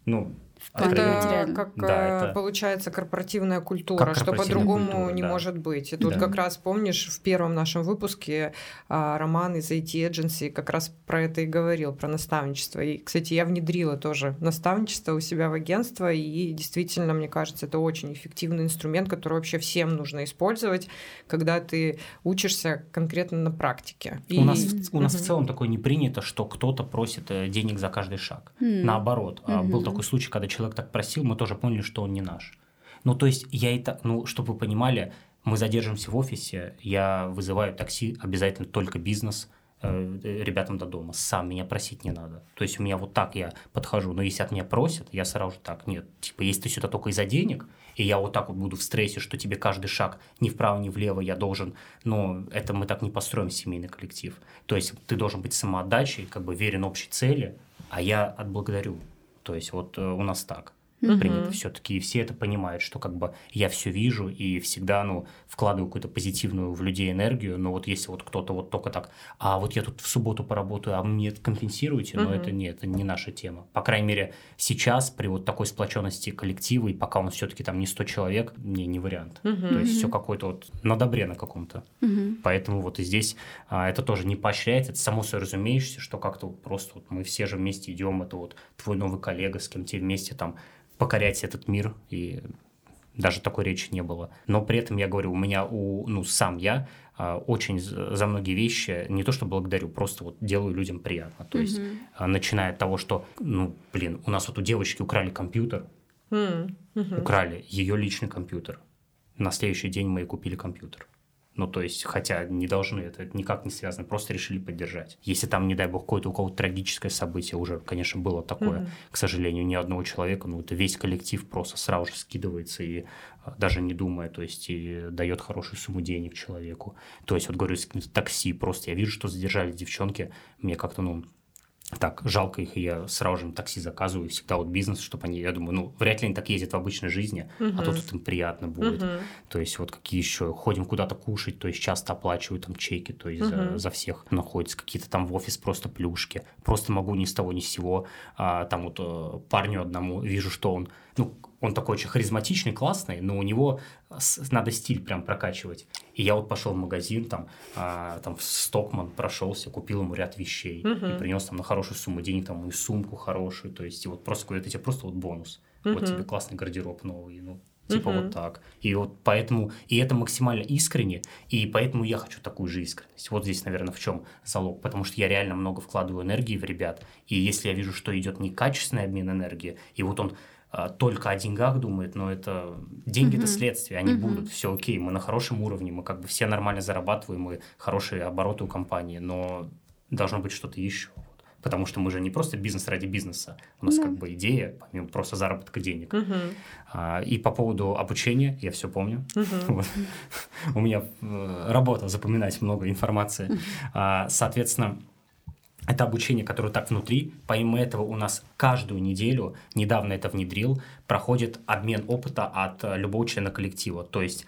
Ну, это как да, это... получается корпоративная культура, как что по-другому не да. может быть. И тут да. как раз помнишь в первом нашем выпуске а, Роман из IT Agency как раз про это и говорил, про наставничество. И, кстати, я внедрила тоже наставничество у себя в агентство, и действительно, мне кажется, это очень эффективный инструмент, который вообще всем нужно использовать, когда ты учишься конкретно на практике. И... У нас, у нас в целом такое не принято, что кто-то просит э, денег за каждый шаг. Mm. Наоборот, угу. был такой случай, когда человек так просил, мы тоже поняли, что он не наш. Ну, то есть я это, ну, чтобы вы понимали, мы задержимся в офисе, я вызываю такси, обязательно только бизнес, э, ребятам до дома. Сам меня просить не надо. То есть у меня вот так я подхожу. Но если от меня просят, я сразу же так, нет. Типа, если ты сюда только из-за денег, и я вот так вот буду в стрессе, что тебе каждый шаг ни вправо, ни влево я должен, но это мы так не построим семейный коллектив. То есть ты должен быть самоотдачей, как бы верен общей цели, а я отблагодарю. То есть вот э, у нас так угу. принято все-таки, и все это понимают, что как бы я все вижу и всегда, ну, вкладываю какую-то позитивную в людей энергию, но вот если вот кто-то вот только так, а вот я тут в субботу поработаю, а мне это компенсируете, но это нет, это не наша тема. По крайней мере, сейчас при вот такой сплоченности коллектива, и пока он все-таки там не 100 человек, не, не вариант. Угу. То есть все какое-то вот на добре на каком-то. Угу. Поэтому вот и здесь а, это тоже не поощряется, это само собой разумеешься, что как-то вот просто вот мы все же вместе идем, это вот твой новый коллега, с кем тебе вместе там покорять этот мир, и даже такой речи не было. Но при этом я говорю, у меня, у, ну, сам я а, очень за многие вещи не то что благодарю, просто вот делаю людям приятно. То есть, mm-hmm. начиная от того, что, ну, блин, у нас вот у девочки украли компьютер, mm-hmm. украли ее личный компьютер. На следующий день мы ей купили компьютер. Ну, то есть, хотя не должны, это никак не связано, просто решили поддержать. Если там, не дай бог, какое-то у кого-то трагическое событие уже, конечно, было такое, mm-hmm. к сожалению, ни одного человека, ну, это весь коллектив просто сразу же скидывается и а, даже не думая, то есть, и дает хорошую сумму денег человеку. То есть, вот говорю, такси просто, я вижу, что задержали девчонки, мне как-то, ну, так, жалко их, и я сразу же им такси заказываю, всегда вот бизнес, чтобы они, я думаю, ну, вряд ли они так ездят в обычной жизни, uh-huh. а тут им приятно будет. Uh-huh. То есть вот какие еще, ходим куда-то кушать, то есть часто оплачивают там чеки, то есть uh-huh. за, за всех находятся какие-то там в офис просто плюшки. Просто могу ни с того ни с сего, а, там вот а, парню одному вижу, что он, ну, он такой очень харизматичный, классный, но у него надо стиль прям прокачивать. И я вот пошел в магазин, там, а, там в Стокман прошелся, купил ему ряд вещей uh-huh. и принес там на хорошую сумму денег, там, и сумку хорошую, то есть, и вот просто это тебе просто вот бонус. Uh-huh. Вот тебе классный гардероб новый, ну, Типа uh-huh. вот так. И вот поэтому, и это максимально искренне, и поэтому я хочу такую же искренность. Вот здесь, наверное, в чем залог. Потому что я реально много вкладываю энергии в ребят, и если я вижу, что идет некачественный обмен энергии, и вот он а, только о деньгах думает, но это деньги это Мгм. следствие, они Мгм. будут, все окей, мы на хорошем уровне, мы как бы все нормально зарабатываем, мы хорошие обороты у компании, но должно быть что-то еще. Потому что мы же не просто бизнес ради бизнеса, у нас Да. как бы идея, помимо просто заработка денег. Мгм. А, И по поводу обучения, я все помню. Мгм. Вот. У меня э, работа запоминать много информации. А, Соответственно, это обучение, которое так внутри. Помимо этого у нас каждую неделю, недавно это внедрил, проходит обмен опыта от э, любого члена коллектива. То есть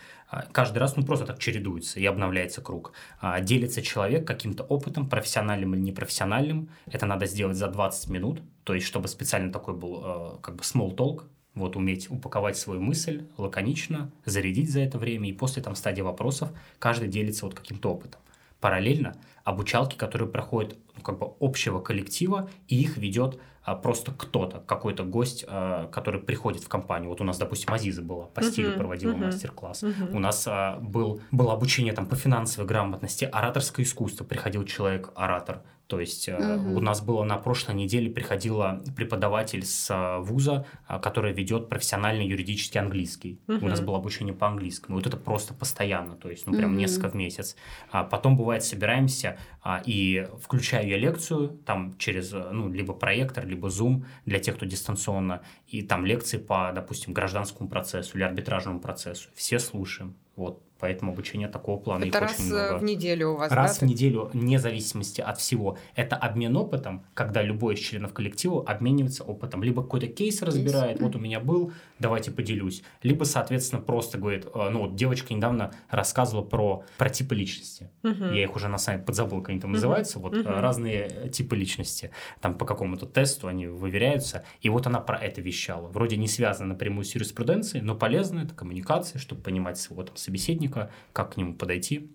каждый раз ну, просто так чередуется и обновляется круг. А, Делится человек каким-то опытом, профессиональным или непрофессиональным. Это надо сделать за 20 минут. То есть чтобы специально такой был э, как бы small talk, вот уметь упаковать свою мысль лаконично, зарядить за это время, и после там стадии вопросов каждый делится вот каким-то опытом. Параллельно обучалки, которые проходят ну, как бы общего коллектива, и их ведет а, просто кто-то, какой-то гость, а, который приходит в компанию. Вот у нас, допустим, Азиза была, по стилю Мгм, проводила мгм, мастер-класс. мгм. У нас а, был, было обучение там по финансовой грамотности, ораторское искусство, приходил человек-оратор. То есть э, Мгм. у нас было на прошлой неделе приходила преподаватель с а, вуза, а, который ведет профессиональный юридический английский. У нас было обучение по английскому. Вот это просто постоянно, то есть ну прям Мгм. несколько в месяц. А потом бывает собираемся а, и включаю я лекцию там через э, ну либо проектор, либо Zoom для тех, кто дистанционно, и там лекции по, допустим, гражданскому процессу или арбитражному процессу. Все слушаем. Вот поэтому обучение такого плана. Это раз очень э, много. в неделю у вас, Раз в да? неделю, вне зависимости от всего. Это обмен опытом, когда любой из членов коллектива обменивается опытом. Либо какой-то кейс разбирает, вот у меня был, давайте поделюсь. Либо, соответственно, просто говорит, э, ну вот девочка недавно рассказывала про, про типы личности. Мгм. Я их уже на самом подзабыл, как они там Мгм. называются. Вот Мгм. разные типы личности. Там по какому-то тесту они выверяются. И вот она про это вещала. Вроде не связано напрямую с юриспруденцией, но полезно это коммуникация, чтобы понимать своего там, собеседника, как к нему подойти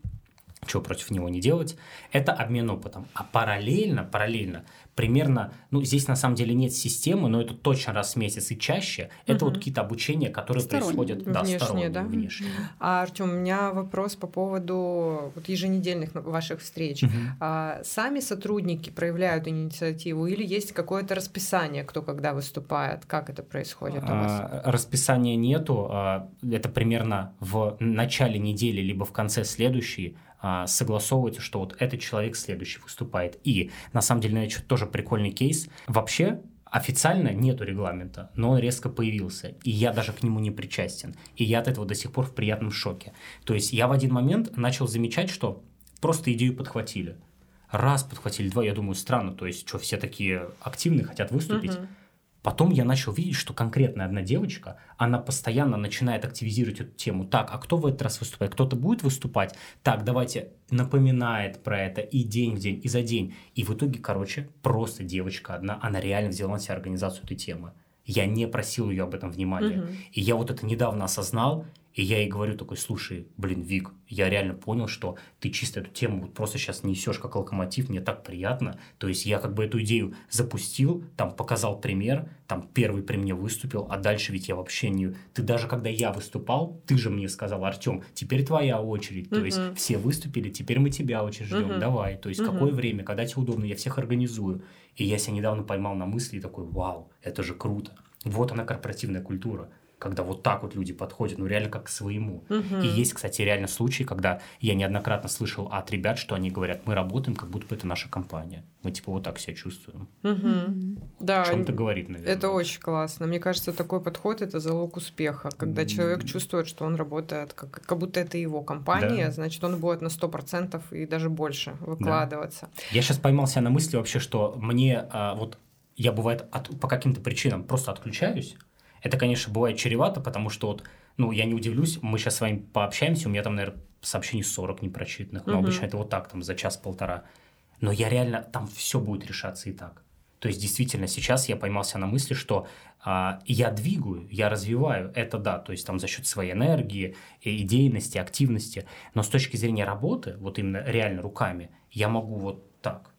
что против него не делать, это обмен опытом. А параллельно, параллельно, примерно, ну, здесь на самом деле нет системы, но это точно раз в месяц и чаще, это вот Мгм. какие-то обучения, которые Сторонние. происходят, да, Внешние, сторонние, да? внешние. А, Артем, у меня вопрос по поводу вот еженедельных ваших встреч. Мгм. А сами сотрудники проявляют инициативу или есть какое-то расписание, кто когда выступает? Как это происходит у вас? А, Расписания нету. а, Это примерно в начале недели, либо в конце следующей а, согласовывается, что вот этот человек следующий выступает. И на самом деле, это тоже прикольный кейс. Вообще, официально нету регламента, но он резко появился, и я даже к нему не причастен. И я от этого до сих пор в приятном шоке. То есть я в один момент начал замечать, что просто идею подхватили. Раз подхватили, два, я думаю, странно, то есть что, все такие активные, хотят выступить. Мгм. Потом я начал видеть, что конкретно одна девочка, она постоянно начинает активизировать эту тему. Так, а кто в этот раз выступает? Кто-то будет выступать? Так, давайте напоминает про это и день в день, и за день. И в итоге, короче, просто девочка одна, она реально взяла на себя организацию этой темы. Я не просил ее об этом внимания. Мгм. И я вот это недавно осознал, и я ей говорю такой, слушай, блин, Вик, я реально понял, что ты чисто эту тему вот просто сейчас несешь как локомотив, мне так приятно. То есть я как бы эту идею запустил, там показал пример, там первый при мне выступил, а дальше ведь я вообще не... Ты даже когда я выступал, ты же мне сказал, Артем, теперь твоя очередь. То есть все выступили, теперь мы тебя очень ждем, Мгм. давай. То есть Мгм. какое время, когда тебе удобно, я всех организую. И я себя недавно поймал на мысли такой, вау, это же круто. Вот она корпоративная культура, когда вот так вот люди подходят, ну реально как к своему. Мгм. И есть, кстати, реально случаи, когда я неоднократно слышал от ребят, что они говорят, мы работаем, как будто бы это наша компания. Мы типа вот так себя чувствуем. Мгм. Да, О чем-то говорит, наверное. это очень классно. Мне кажется, такой подход это залог успеха. Когда человек чувствует, что он работает, как, как будто это его компания, Да. значит, он будет на 100% и даже больше выкладываться. Я сейчас поймал себя на мысли вообще, что мне а, вот я бывает от- по каким-то причинам просто отключаюсь. Это, конечно, бывает чревато, потому что вот, ну, я не удивлюсь, мы сейчас с вами пообщаемся, у меня там, наверное, сообщений 40 непрочитанных, но Мгм. обычно это вот так, там, за час-полтора. Но я реально, там все будет решаться и так. То есть, действительно, сейчас я поймался на мысли, что а, я двигаю, я развиваю, это да, то есть там за счет своей энергии, идейности, активности, но с точки зрения работы, вот именно реально руками, я могу вот так.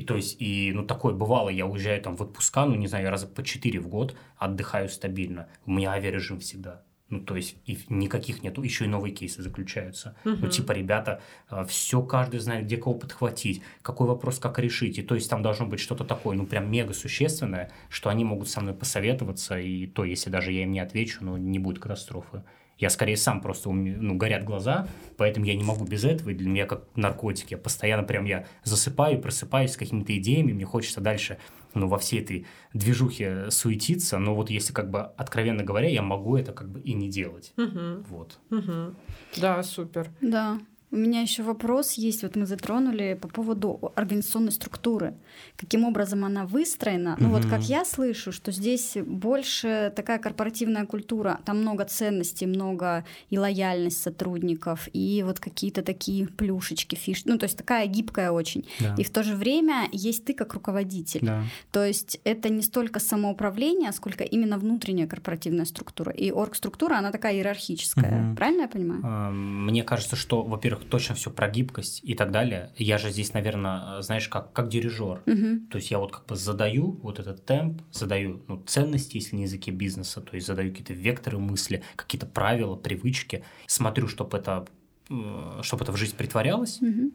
И то есть, и, ну, такое бывало, я уезжаю там в отпуска, ну, не знаю, раза по четыре в год, отдыхаю стабильно. У меня авиарежим всегда. Ну, то есть и никаких нету, еще и новые кейсы заключаются. Мгм. Ну, типа, ребята, все каждый знает, где кого подхватить, какой вопрос, как решить. И то есть там должно быть что-то такое, ну, прям мега существенное, что они могут со мной посоветоваться, и то, если даже я им не отвечу, ну, не будет катастрофы. Я скорее сам просто, у меня, ну, горят глаза, поэтому я не могу без этого, и для меня как наркотик. Я постоянно прям, я засыпаю, просыпаюсь с какими-то идеями, мне хочется дальше, ну, во всей этой движухе суетиться, но вот если как бы, откровенно говоря, я могу это как бы и не делать. Мгм. Вот. Мгм. Да, супер. Да. У меня еще вопрос есть, вот мы затронули по поводу организационной структуры. Каким образом она выстроена? Ну вот как я слышу, что здесь больше такая корпоративная культура, там много ценностей, много и лояльность сотрудников, и вот какие-то такие плюшечки, фишки. Ну то есть такая гибкая очень. Да. И в то же время есть ты как руководитель. Да. То есть это не столько самоуправление, сколько именно внутренняя корпоративная структура. И оргструктура, она такая иерархическая. Мгм. Правильно я понимаю? А, Мне кажется, что, во-первых, точно все про гибкость и так далее. Я же здесь, наверное, знаешь, как, как дирижер. Мгм. То есть я вот как бы задаю вот этот темп, задаю ну, ценности, если на языке бизнеса, то есть задаю какие-то векторы мысли, какие-то правила, привычки, смотрю, чтобы это, чтобы это в жизнь притворялось, Мгм.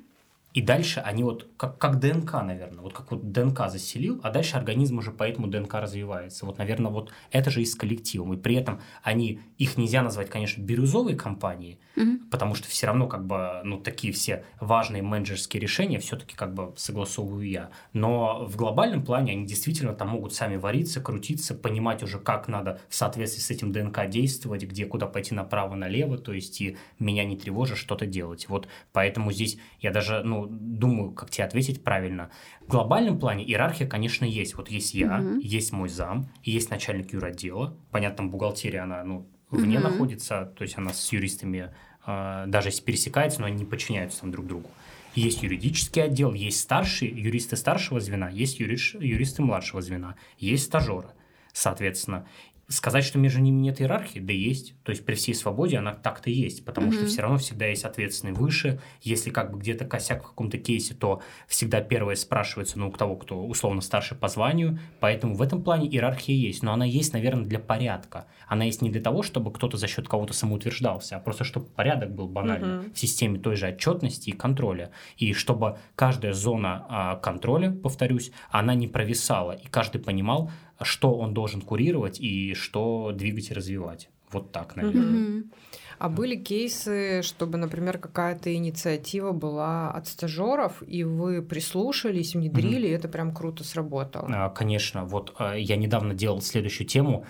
И дальше они вот как, как ДНК, наверное, вот как вот ДНК заселил, а дальше организм уже по этому ДНК развивается. Вот, наверное, вот это же и с коллективом. И при этом они, их нельзя назвать, конечно, бирюзовой компанией, Мгм. потому что все равно как бы, ну, такие все важные менеджерские решения все-таки как бы согласовываю я. Но в глобальном плане они действительно там могут сами вариться, крутиться, понимать уже, как надо в соответствии с этим ДНК действовать, где, куда пойти направо-налево, то есть и меня не тревожит что-то делать. Вот поэтому здесь я даже, ну, думаю, как тебе ответить правильно. В глобальном плане иерархия, конечно, есть. Вот есть я, Мгм. есть мой зам, есть начальник юротдела. Понятно, там бухгалтерия, она, ну, вне Мгм. находится, то есть она с юристами э, даже пересекается, но они не подчиняются там друг другу. Есть юридический отдел, есть старшие юристы старшего звена, есть юриш- юристы младшего звена, есть стажеры, соответственно. Сказать, что между ними нет иерархии, да есть. То есть при всей свободе она так-то есть, потому что Мгм. все равно всегда есть ответственный выше. Если как бы где-то косяк в каком-то кейсе, то всегда первое спрашивается, ну, у того, кто условно старше по званию. Поэтому в этом плане иерархия есть. Но она есть, наверное, для порядка. Она есть не для того, чтобы кто-то за счет кого-то самоутверждался, а просто чтобы порядок был банальный Мгм. в системе той же отчетности и контроля. И чтобы каждая зона а, контроля, повторюсь, она не провисала, и каждый понимал, что он должен курировать и что двигать и развивать. Вот так, наверное. Мгм. А были кейсы, чтобы, например, какая-то инициатива была от стажеров, и вы прислушались, внедрили, и это прям круто сработало. А, Конечно, вот а, я недавно делал следующую тему.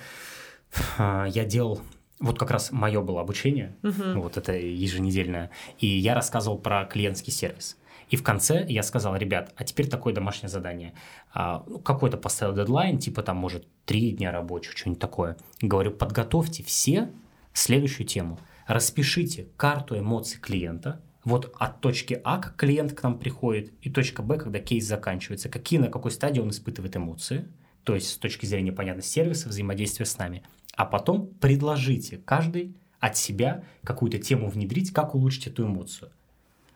А, Я делал вот как раз мое было обучение, Мгм. вот это еженедельное, и я рассказывал про клиентский сервис. И в конце я сказал, ребят, а теперь такое домашнее задание. А, ну, Какой-то поставил дедлайн, типа там, может, три дня рабочих, что-нибудь такое. Говорю, подготовьте все следующую тему. Распишите карту эмоций клиента, вот от точки А, как клиент к нам приходит, и точка Б, когда кейс заканчивается, какие на какой стадии он испытывает эмоции, то есть с точки зрения, понятно, сервиса, взаимодействия с нами. А потом предложите каждый от себя какую-то тему внедрить, как улучшить эту эмоцию.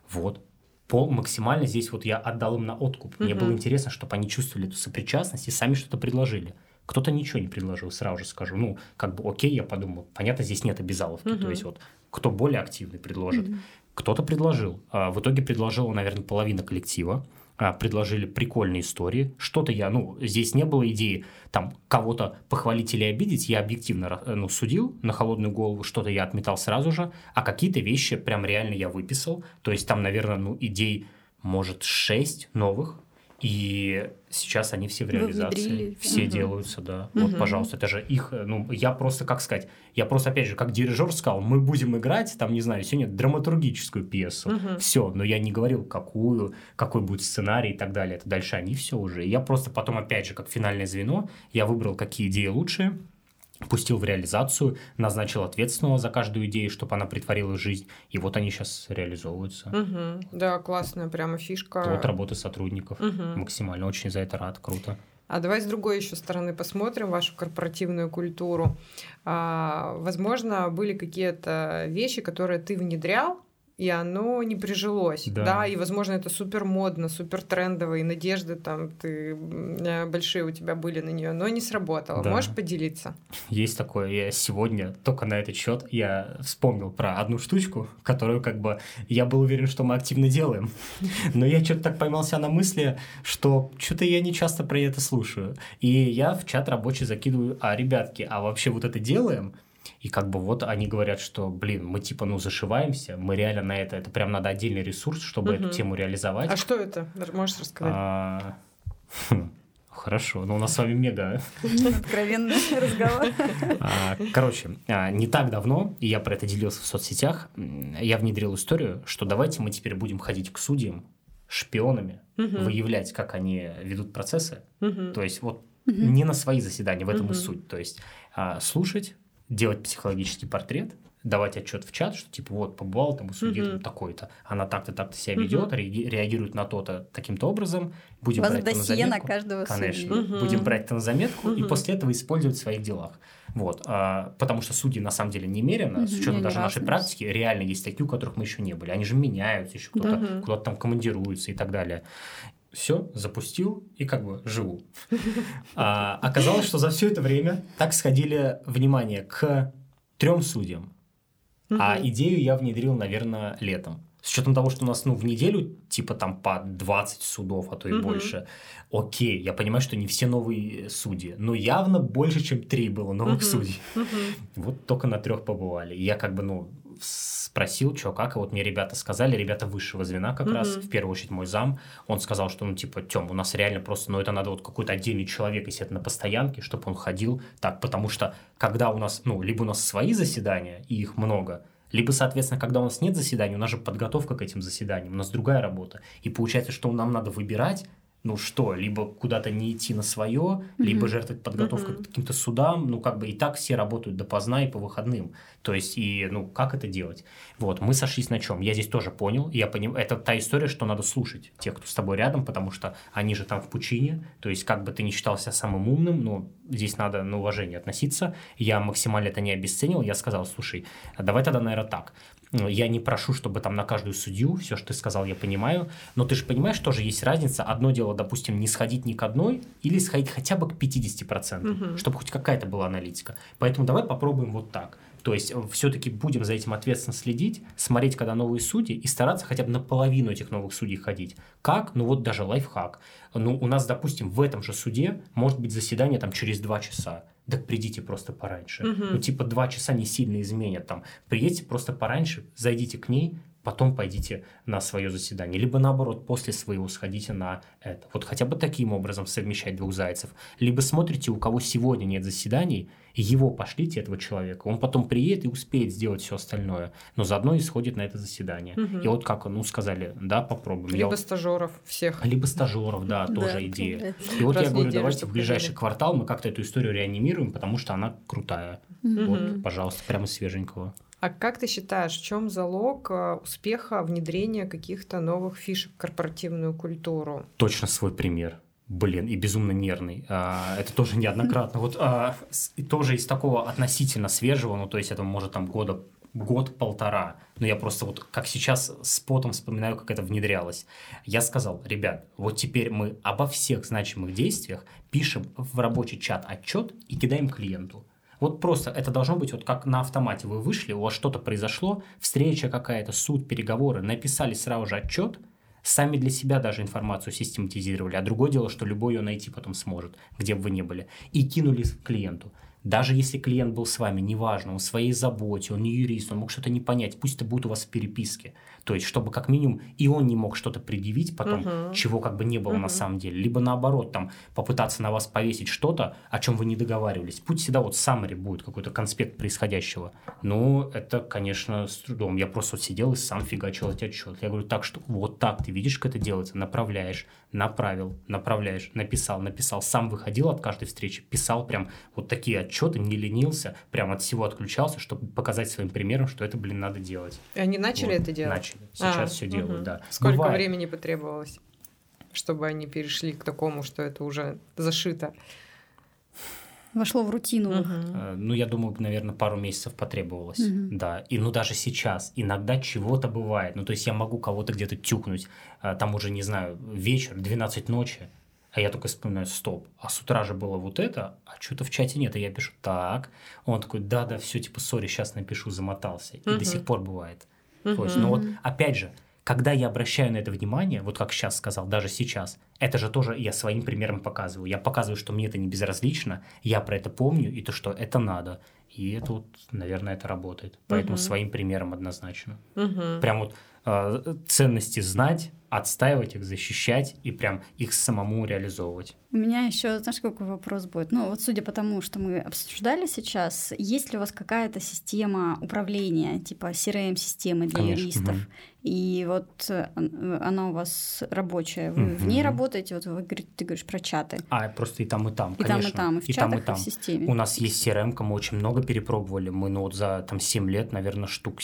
Вот. По, максимально здесь вот я отдал им на откуп. Мне Мгм. было интересно, чтобы они чувствовали эту сопричастность и сами что-то предложили. Кто-то ничего не предложил, сразу же скажу. Ну, как бы окей, я подумал. Понятно, здесь нет обязаловки. Мгм. То есть вот кто более активный предложит. Мгм. Кто-то предложил. А, В итоге предложила, наверное, половина коллектива. А, Предложили прикольные истории. Что-то я, ну, здесь не было идеи там кого-то похвалить или обидеть. Я объективно ра- ну, судил на холодную голову. Что-то я отметал сразу же. А какие-то вещи прям реально я выписал. То есть там, наверное, ну, идей, может, шесть новых. И сейчас они все в реализации. внедрили. Все Мгм. делаются, да. Вот, Мгм. пожалуйста, это же их, э, ну, я просто, как сказать, я просто, опять же, как дирижер сказал, мы будем играть, там, не знаю, сегодня драматургическую пьесу. Мгм. Все, но я не говорил, какую, какой будет сценарий и так далее. Это дальше они все уже. И я просто потом, опять же, как финальное звено, я выбрал, какие идеи лучшие, пустил в реализацию, назначил ответственного за каждую идею, чтобы она притворила жизнь. И вот они сейчас реализовываются. Мгм. Да, классная прямо фишка. Плод работы сотрудников. Мгм. Максимально. Очень за это рад. Круто. А давай с другой еще стороны посмотрим вашу корпоративную культуру. А, возможно, были какие-то вещи, которые ты внедрял, и оно не прижилось. Да. да, и, возможно, это супер модно, супер трендово, и надежды там ты большие у тебя были на нее, но не сработало. Да. Можешь поделиться? Есть такое. Я сегодня только на этот счет я вспомнил про одну штучку, которую как бы я был уверен, что мы активно делаем. Но я что-то так поймался на мысли, что что-то я не часто про это слушаю. И я в чат рабочий закидываю, а, ребятки, а вообще вот это делаем? И как бы вот они говорят, что, блин, мы типа, ну, зашиваемся, мы реально на это, это прям надо отдельный ресурс, чтобы угу. эту тему реализовать. А что это? Можешь рассказать? А... Хм, хорошо, но у нас с вами мега... Откровенный разговор. А, короче, а, не так давно, и я про это делился в соцсетях, я внедрил историю, что давайте мы теперь будем ходить к судьям шпионами, выявлять, как они ведут процессы. То есть вот не на свои заседания, в этом и суть. То есть слушать, делать психологический портрет, давать отчет в чат, что типа вот побывал там у судьи uh-huh. такой-то, она так-то так-то себя ведет, реагирует на то-то таким-то образом, будем брать это на заметку. на каждого Конечно, uh-huh. будем брать это на заметку uh-huh. и после этого использовать в своих делах. Вот, а, потому что судьи на самом деле немерено, uh-huh. с учетом даже нашей практики, реально есть такие, у которых мы еще не были. Они же меняются, еще кто-то uh-huh. куда-то там командируется и так далее все, запустил и как бы живу. А, оказалось, что за все это время так сходили внимание к трем судьям. А идею я внедрил, наверное, летом. С учетом того, что у нас ну, в неделю типа там по 20 судов, а то и угу. больше. Окей, я понимаю, что не все новые судьи, но явно больше, чем три было новых угу. судей. Угу. Вот только на трех побывали. И я как бы, ну, спросил, что как, и вот мне ребята сказали, ребята высшего звена как mm-hmm. раз, в первую очередь мой зам, он сказал, что, ну, типа, Тём, у нас реально просто, ну, это надо вот какой-то отдельный человек, если это на постоянке, чтобы он ходил так, потому что когда у нас, ну, либо у нас свои заседания, и их много, либо, соответственно, когда у нас нет заседаний, у нас же подготовка к этим заседаниям, у нас другая работа. И получается, что нам надо выбирать, ну что, либо куда-то не идти на свое, mm-hmm. либо жертвовать подготовкой mm-hmm. к каким-то судам, ну как бы и так все работают допоздна и по выходным. То есть, и ну как это делать? Вот, мы сошлись на чем? Я здесь тоже понял, я понимаю, это та история, что надо слушать тех, кто с тобой рядом, потому что они же там в пучине, то есть как бы ты не считался самым умным, но здесь надо на уважение относиться. Я максимально это не обесценил, я сказал, слушай, давай тогда, наверное, так. Я не прошу, чтобы там на каждую судью, все, что ты сказал, я понимаю, но ты же понимаешь, тоже есть разница. Одно дело, допустим, не сходить ни к одной или сходить хотя бы к 50%, угу. чтобы хоть какая-то была аналитика. Поэтому давай попробуем вот так. То есть э, все-таки будем за этим ответственно следить, смотреть, когда новые судьи, и стараться хотя бы наполовину этих новых судей ходить. Как? Ну вот даже лайфхак. Ну у нас, допустим, в этом же суде может быть заседание там через два часа так придите просто пораньше. Угу. Ну, типа, два часа не сильно изменят там. Приедьте просто пораньше, зайдите к ней, потом пойдите на свое заседание. Либо наоборот, после своего сходите на это. Вот хотя бы таким образом совмещать двух зайцев. Либо смотрите, у кого сегодня нет заседаний, его пошлите, этого человека. Он потом приедет и успеет сделать все остальное. Но заодно и сходит на это заседание. Угу. И вот как, ну, сказали, да, попробуем. Либо я стажеров всех. Либо стажеров, да, тоже идея. И вот я говорю, давайте в ближайший квартал мы как-то эту историю реанимируем, потому что она крутая. Вот, пожалуйста, прямо свеженького. А как ты считаешь, в чем залог э, успеха внедрения каких-то новых фишек в корпоративную культуру? Точно свой пример. Блин, и безумно нервный. А, это тоже неоднократно. Вот а, и тоже из такого относительно свежего, ну то есть это может там года год-полтора. Но я просто вот как сейчас с потом вспоминаю, как это внедрялось. Я сказал, ребят, вот теперь мы обо всех значимых действиях пишем в рабочий чат отчет и кидаем клиенту. Вот просто это должно быть вот как на автомате. Вы вышли, у вас что-то произошло, встреча какая-то, суд, переговоры, написали сразу же отчет, сами для себя даже информацию систематизировали. А другое дело, что любой ее найти потом сможет, где бы вы ни были. И кинули клиенту. Даже если клиент был с вами, неважно, он в своей заботе, он не юрист, он мог что-то не понять, пусть это будет у вас в переписке. То есть, чтобы как минимум и он не мог что-то предъявить потом, uh-huh. чего как бы не было uh-huh. на самом деле. Либо наоборот, там, попытаться на вас повесить что-то, о чем вы не договаривались. Пусть всегда вот summary будет, какой-то конспект происходящего. Ну, это, конечно, с трудом. Я просто вот сидел и сам фигачил эти отчет. Я говорю, так что вот так, ты видишь, как это делается, направляешь, направил, направляешь, написал, написал. Сам выходил от каждой встречи, писал прям вот такие отчеты, не ленился, прям от всего отключался, чтобы показать своим примером, что это, блин, надо делать. И они начали вот, это делать? Начали сейчас а, все угу. делают, да. Сколько Бывает. времени потребовалось, чтобы они перешли к такому, что это уже зашито? Вошло в рутину. Э, Ну, я думаю, наверное, пару месяцев потребовалось. Мгм. Да. И ну даже сейчас иногда чего-то бывает. Ну, то есть я могу кого-то где-то тюкнуть. а, Там уже, не знаю, вечер, 12 ночи. А я только вспоминаю, стоп, а с утра же было вот это, а что-то в чате нет. И я пишу, так. Он такой, да-да, все, типа, сори, сейчас напишу, замотался. И Мгм. до сих пор бывает. Есть, ну вот, опять же, когда я обращаю на это внимание, вот как сейчас сказал, даже сейчас, это же тоже я своим примером показываю. Я показываю, что мне это не безразлично, я про это помню, и то, что это надо. И это вот, наверное, это работает. Поэтому Мгм. своим примером однозначно. Мгм. Прям вот э, ценности знать, отстаивать их, защищать и прям их самому реализовывать. У меня еще, знаешь, какой вопрос будет? Ну, вот судя по тому, что мы обсуждали сейчас, есть ли у вас какая-то система управления, типа CRM-системы для Конечно, юристов? мгм. И вот э, он- она у вас рабочая, вы в ней работаете, вот вы, говорите- ты говоришь про чаты. А просто и там, и там, И конечно. там, и там, и в чатах, и в системе. У нас есть CRM, мы очень много перепробовали. Мы ну, вот за там, 7 лет, наверное, штук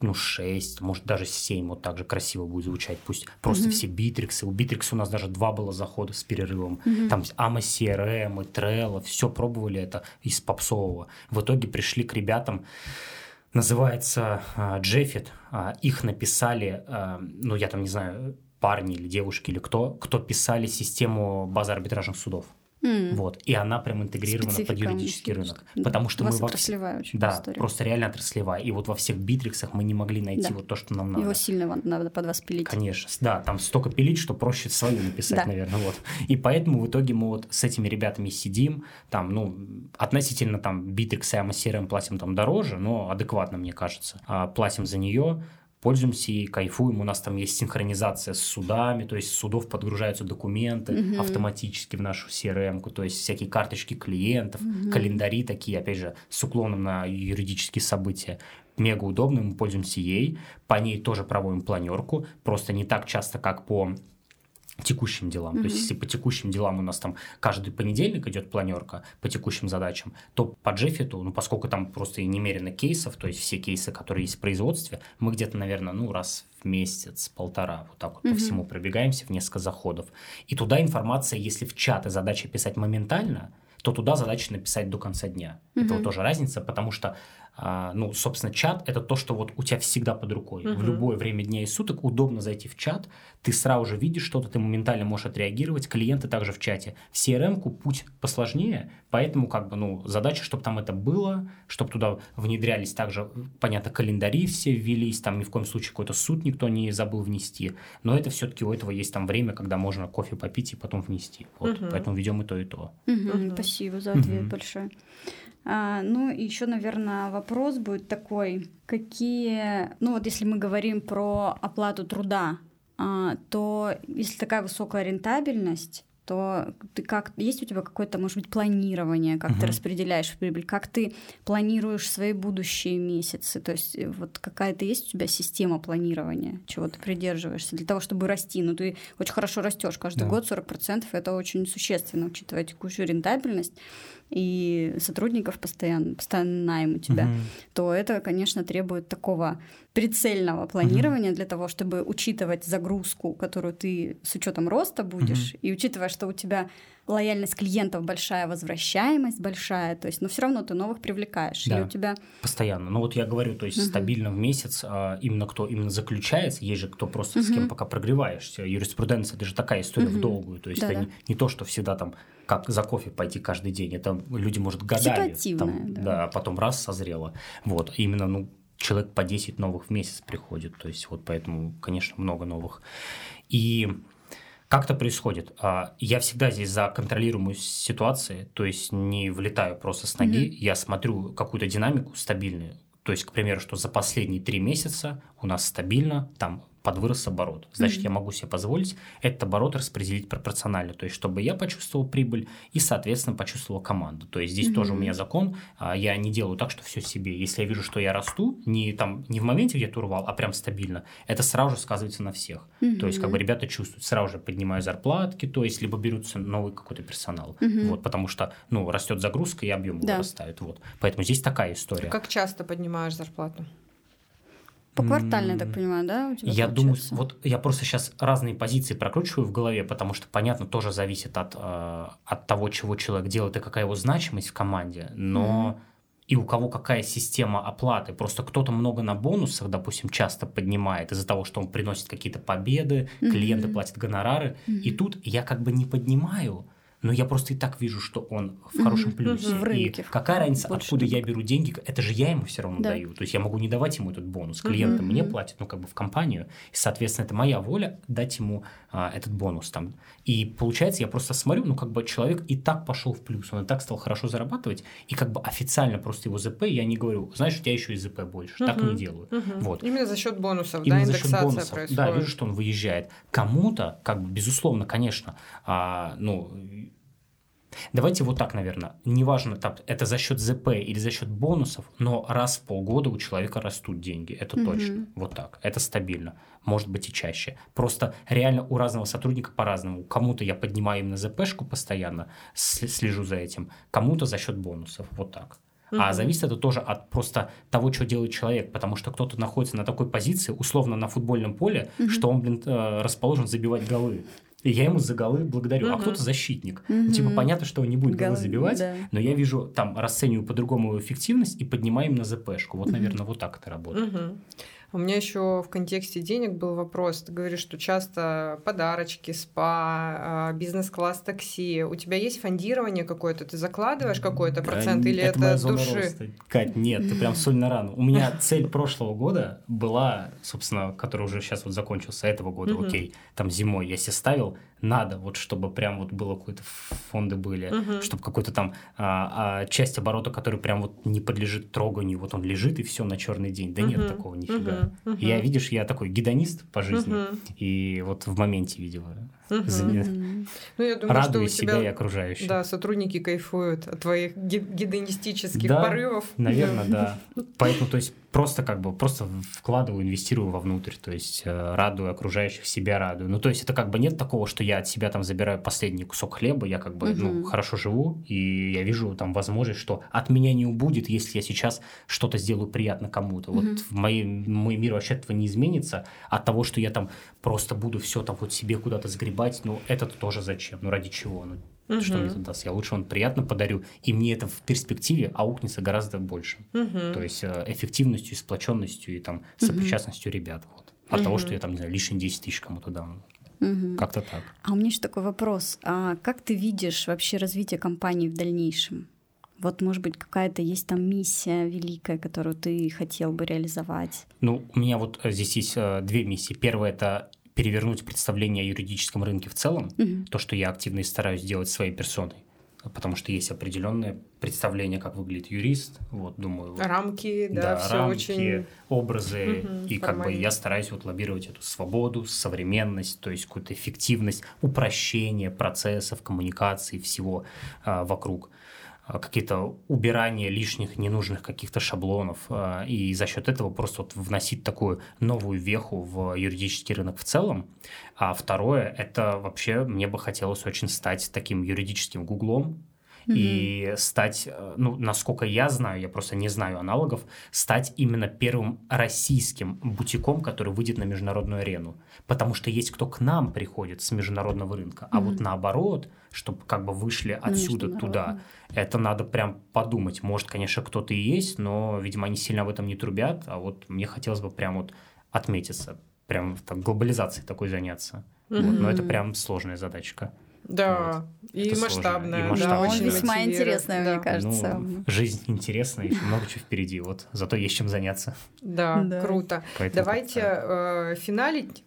ну, 6, может, даже 7, вот так же красиво будет звучать. Пусть просто Мгм. все битриксы. У битрикса у нас даже два было захода с перерывом. Мгм. Там amoCRM, и Trello, все пробовали это из попсового. В итоге пришли к ребятам, называется а, Jeffit. А, их написали, а, ну, я там не знаю, парни или девушки или кто, кто писали систему базы арбитражных судов. Вот. И она прям интегрирована под Специфика юридический мысли, рынок. Потому что мы во отраслевая очень Да, история. просто реально отраслевая. И вот во всех битриксах мы не могли найти Да. вот то, что нам надо. Его сильно надо под вас пилить. Конечно, да, там столько пилить, что проще свою написать, Да. наверное, вот. И поэтому в итоге мы вот с этими ребятами сидим, там, ну, относительно там Bittrex и AMA платим там дороже, но адекватно, мне кажется. А, платим за нее, пользуемся и кайфуем. У нас там есть синхронизация с судами, то есть с судов подгружаются документы Мгм. автоматически в нашу CRM, то есть всякие карточки клиентов, календари такие, опять же, с уклоном на юридические события. Мега удобно, мы пользуемся ей. По ней тоже проводим планерку, просто не так часто, как по текущим делам. То есть, если по текущим делам у нас там каждый понедельник идет планерка по текущим задачам, то по Джеффиту, ну, поскольку там просто и немерено кейсов, то есть все кейсы, которые есть в производстве, мы где-то, наверное, ну, раз в месяц, полтора, вот так вот по Мгм. всему пробегаемся в несколько заходов. И туда информация, если в чаты задача писать моментально, то туда задача написать до конца дня. Это Мгм. вот тоже разница, потому что, а, ну, собственно, чат – это то, что вот у тебя всегда под рукой. В Мгм. любое время дня и суток удобно зайти в чат, ты сразу же видишь что-то, ты моментально можешь отреагировать, клиенты также в чате. В CRM-ку путь посложнее, поэтому как бы, ну, задача, чтобы там это было, чтобы туда внедрялись также, понятно, календари все ввелись, там ни в коем случае какой-то суд никто не забыл внести, но это все-таки у этого есть там время, когда можно кофе попить и потом внести. Вот, Мгм. поэтому ведем и то, и то. Мгм, Мгм. Спасибо за ответ Мгм. большой. А, ну, и еще, наверное, вопрос будет такой: какие, ну вот если мы говорим про оплату труда, а, то если такая высокая рентабельность, то ты как есть у тебя какое-то, может быть, планирование, как ты Мгм. распределяешь прибыль, как ты планируешь свои будущие месяцы, то есть э, вот какая-то есть у тебя система планирования, чего ты придерживаешься для того, чтобы расти. Ну ты очень хорошо растешь каждый Да. год 40%, это очень существенно, учитывая текущую рентабельность и сотрудников постоянно, постоянно найм у тебя Мгм. то это, конечно, требует такого прицельного планирования для того, чтобы учитывать загрузку, которую ты с учетом роста будешь, и учитывая, что у тебя лояльность клиентов большая, возвращаемость большая, то есть, но все равно ты новых привлекаешь. Да. Или у тебя Постоянно. Ну вот я говорю, то есть Мгм. стабильно в месяц а, именно кто именно заключается, есть же кто просто с кем пока прогреваешься. Юриспруденция это же такая история в Мгм. долгую. То есть это Да-да. не, не то, что всегда там как за кофе пойти каждый день. Это люди, может, годами. Там, да. а потом раз созрело. Вот. Именно, ну, человек по 10 новых в месяц приходит. То есть вот поэтому, конечно, много новых. И как это происходит? А, Я всегда здесь за контролируемую ситуацию, то есть не влетаю просто с ноги, Мгм. я смотрю какую-то динамику стабильную. То есть, к примеру, что за последние три месяца у нас стабильно там подвырос оборот. Значит, Мгм. я могу себе позволить этот оборот распределить пропорционально. То есть, чтобы я почувствовал прибыль и, соответственно, почувствовала команда. То есть, здесь Мгм. тоже у меня закон. а, Я не делаю так, что все себе. Если я вижу, что я расту, не, там, не в моменте где-то урвал, а прям стабильно, это сразу же сказывается на всех. То есть, как бы ребята чувствуют, сразу же поднимаю зарплатки, то есть, либо берутся новый какой-то персонал. Мгм. Вот, потому что, ну, растет загрузка и объем Да. вырастает. Вот. Поэтому здесь такая история. Как часто поднимаешь зарплату? Поквартально, я так понимаю, да? я думаю, вот я просто сейчас разные позиции прокручиваю в голове, потому что, понятно, тоже зависит от, э, от того, чего человек делает и какая его значимость в команде, но mm-hmm. и у кого какая система оплаты. Просто кто-то много на бонусах, допустим, часто поднимает из-за того, что он приносит какие-то победы, mm-hmm. клиенты платят гонорары, mm-hmm. и тут я как бы не поднимаю, но я просто и так вижу, что он в хорошем плюсе. В рынке, и какая разница, откуда рынка. я беру деньги? Это же я ему все равно да. даю. То есть я могу не давать ему этот бонус. Клиенты мне платят, ну, как бы в компанию. И, соответственно, это моя воля дать ему а, этот бонус там. И получается, я просто смотрю, ну, как бы человек и так пошел в плюс, он и так стал хорошо зарабатывать, и как бы официально просто его ЗП я не говорю, знаешь, у тебя еще и ЗП больше. Так не делаю. Вот. Именно за счет бонусов, Именно да, индексация бонусов. происходит. Да, вижу, что он выезжает. Кому-то, как бы, безусловно, конечно, а, ну, Давайте вот так, наверное. Неважно, там, это за счет ЗП или за счет бонусов, но раз в полгода у человека растут деньги. Это угу. точно. Вот так. Это стабильно. Может быть и чаще. Просто реально у разного сотрудника по-разному. Кому-то я поднимаю именно ЗПшку постоянно, слежу за этим, кому-то за счет бонусов. Вот так. Uh-huh. А зависит это тоже от просто того, что делает человек, потому что кто-то находится на такой позиции, условно на футбольном поле, uh-huh. что он, блин, э, расположен забивать голы. И я ему за голы благодарю. Угу. А кто-то защитник. Угу. Ну, типа, понятно, что он не будет голы забивать, да. но я вижу, там, расцениваю по-другому эффективность и поднимаю им на ЗПшку. Вот, угу. наверное, вот так это работает. Угу. У меня еще в контексте денег был вопрос. Ты говоришь, что часто подарочки, спа, а, бизнес-класс такси. У тебя есть фондирование какое-то? Ты закладываешь какой-то процент или это, это души? Роста. Кать, нет, ты прям соль на рану. У меня цель прошлого года была, собственно, который уже сейчас вот закончился, этого года, окей, там зимой я себе ставил надо, вот чтобы прям вот было какие-то фонды были, угу. чтобы какой-то там а, а, часть оборота, который прям вот не подлежит троганию, вот он лежит и все на черный день. Да угу. нет такого нифига. Угу. Угу. Я, видишь, я такой гедонист по жизни, угу. и вот в моменте видел Угу. Ну, я думаю, что у себя и окружающих. Да, сотрудники кайфуют от твоих гедонистических да, порывов. Наверное, да. Поэтому, то есть, просто как бы просто вкладываю, инвестирую вовнутрь, то есть э, радую окружающих, себя радую. Ну, то есть это как бы нет такого, что я от себя там забираю последний кусок хлеба, я как бы, угу. ну, хорошо живу, и я вижу там возможность, что от меня не убудет, если я сейчас что-то сделаю приятно кому-то. Угу. Вот в моей, мой мир вообще этого не изменится от того, что я там просто буду все там вот себе куда-то сгребать, ну, это тоже зачем, ну, ради чего, ну, Угу. Что мне это даст? Я лучше он приятно подарю, и мне это в перспективе аукнется гораздо больше. Угу. То есть э, эффективностью, сплоченностью и там сопричастностью угу. ребят. Вот. От угу. того, что я там, не знаю, лишние 10 тысяч кому-то дам. Угу. Как-то так. А у меня еще такой вопрос. А как ты видишь вообще развитие компании в дальнейшем? Вот, может быть, какая-то есть там миссия великая, которую ты хотел бы реализовать? Ну, у меня вот э, здесь есть э, две миссии. Первая — это перевернуть представление о юридическом рынке в целом, угу. то, что я активно и стараюсь делать своей персоной потому что есть определенное представление, как выглядит юрист. Вот, думаю, рамки, да, да все рамки, очень образы, угу, и формально. как бы я стараюсь вот лоббировать эту свободу, современность, то есть какую-то эффективность, упрощение процессов, коммуникации всего а, вокруг. А, какие-то убирания лишних ненужных каких-то шаблонов, а, и за счет этого просто вот вносить такую новую веху в юридический рынок в целом. А второе, это вообще мне бы хотелось очень стать таким юридическим гуглом, и стать, э, ну, насколько я знаю, я просто не знаю аналогов, стать именно первым российским бутиком, который выйдет на международную арену. Потому что есть кто к нам приходит с международного рынка, а вот наоборот, чтобы как бы вышли отсюда туда, это надо прям подумать. Может, конечно, кто-то и есть, но, видимо, они сильно об этом не трубят, а вот мне хотелось бы прям вот отметиться, прям так, глобализацией такой заняться. Вот, но это прям сложная задачка. Да, вот. и, масштабная, и масштабная. Да, очень весьма интересная, да. мне кажется. Ну, жизнь интересная, еще много чего впереди. Вот зато есть чем заняться. Да, да. круто. Поэтому Давайте э, финалить.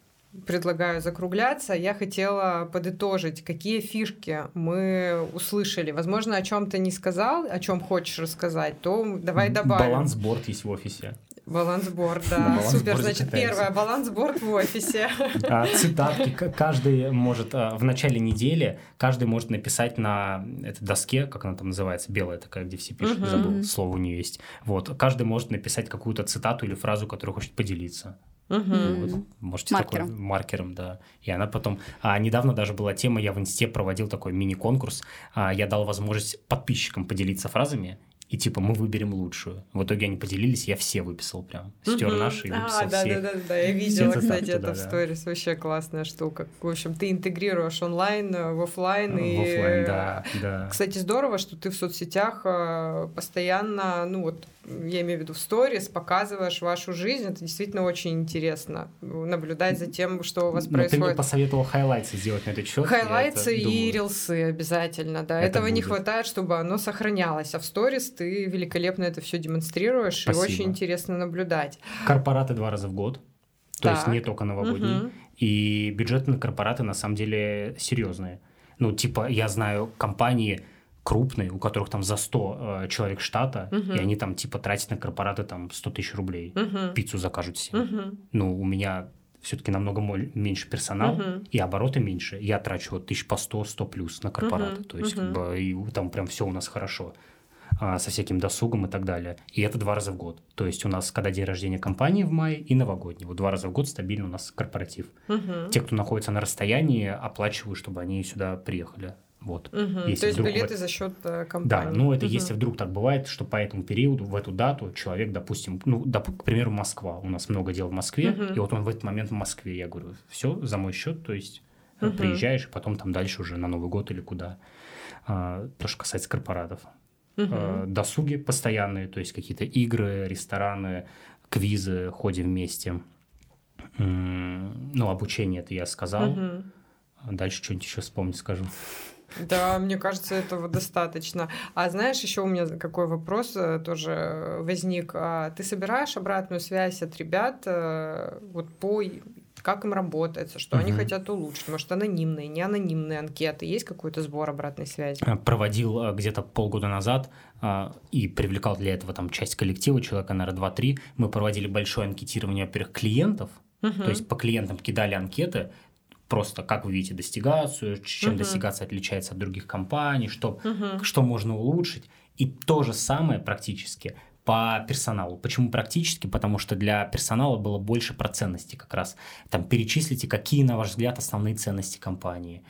Предлагаю закругляться. Я хотела подытожить, какие фишки мы услышали. Возможно, о чем ты не сказал, о чем хочешь рассказать, то давай добавим. Балансборд есть в офисе. Балансборд, да. Супер. Значит, первое, балансборд в офисе. А, цитатки. Каждый может а, в начале недели, каждый может написать на этой доске, как она там называется, белая такая, где все пишут, забыл, слово у нее есть. Вот. Каждый может написать какую-то цитату или фразу, которую хочет поделиться. Угу. Вот, можете маркером. такой маркером, да. И она потом. А, недавно даже была тема, я в инсте проводил такой мини-конкурс. А, я дал возможность подписчикам поделиться фразами, и типа мы выберем лучшую. В итоге они поделились, я все выписал прям. Стер наши и выписал а, да, все. да, да, да, я видела, кстати, это в да. сторис, вообще классная штука. В общем, ты интегрируешь онлайн э, в офлайн. и... В оффлайн, да, да. Кстати, здорово, что ты в соцсетях э, постоянно, ну вот, я имею в виду в сторис, показываешь вашу жизнь. Это действительно очень интересно наблюдать за тем, что у вас Но ты мне происходит. посоветовал highlights ы сделать на этот счет. Highlights ы и reels ы обязательно, да. Это Этого не будет. хватает, чтобы оно сохранялось. А в сторис ты великолепно это все демонстрируешь, Спасибо. и очень интересно наблюдать. Корпораты два раза в год. То есть Так. не только новогодние. Мгм. И бюджеты на корпораты на самом деле серьезные. Ну, типа, я знаю компании крупные, у которых там за 100 э, человек штата, Мгм. и они там типа тратят на корпораты там 100 тысяч рублей. Мгм. Пиццу закажут себе. Мгм. Ну, у меня все-таки намного меньше персонал, Мгм. и обороты меньше. Я трачу вот тысяч по 100, 100 плюс на корпораты. Мгм, То есть, мгм. как бы, и там прям все у нас хорошо. а, со всяким досугом и так далее. И это два раза в год. То есть у нас, когда день рождения компании в мае и новогодний. Вот два раза в год стабильно у нас корпоратив. Мгм. Те, кто находится на расстоянии, оплачиваю, чтобы они сюда приехали. Вот. Мгм. Если То есть вдруг билеты вот- за счет Да, компании. ну это Мгм. если вдруг так бывает, что по этому периоду, в эту дату человек, допустим, ну, доп- к примеру, Москва. У нас много дел в Москве, Мгм. и вот он в этот момент в Москве. Я говорю, все, за мой счет, то есть э, Мгм. приезжаешь, и потом там дальше уже на Новый год или куда. А, то, что касается корпоратов. Мгм. Э, досуги постоянные, то есть какие-то игры, рестораны, квизы, ходим вместе. Ну, обучение это я сказал. Мгм. Дальше что-нибудь еще вспомнить скажу. Да, мне кажется, этого достаточно. А знаешь, еще у меня какой вопрос э, тоже э, возник. А Ты собираешь обратную связь от ребят э, вот по как им работается, что они Мгм. хотят улучшить? Может, анонимные, не анонимные анкеты? Есть какой-то сбор обратной связи? Проводил где-то полгода назад и привлекал для этого там часть коллектива, человека, наверное, 2-3. Мы проводили большое анкетирование, во-первых, клиентов, то есть по клиентам кидали анкеты, просто как вы видите достигацию, чем Мгм. достигация отличается от других компаний, что Мгм. что можно улучшить. И то же самое практически по персоналу. Почему практически? Потому что для персонала было больше про ценности как раз. Там перечислите, какие, на ваш взгляд, основные ценности компании.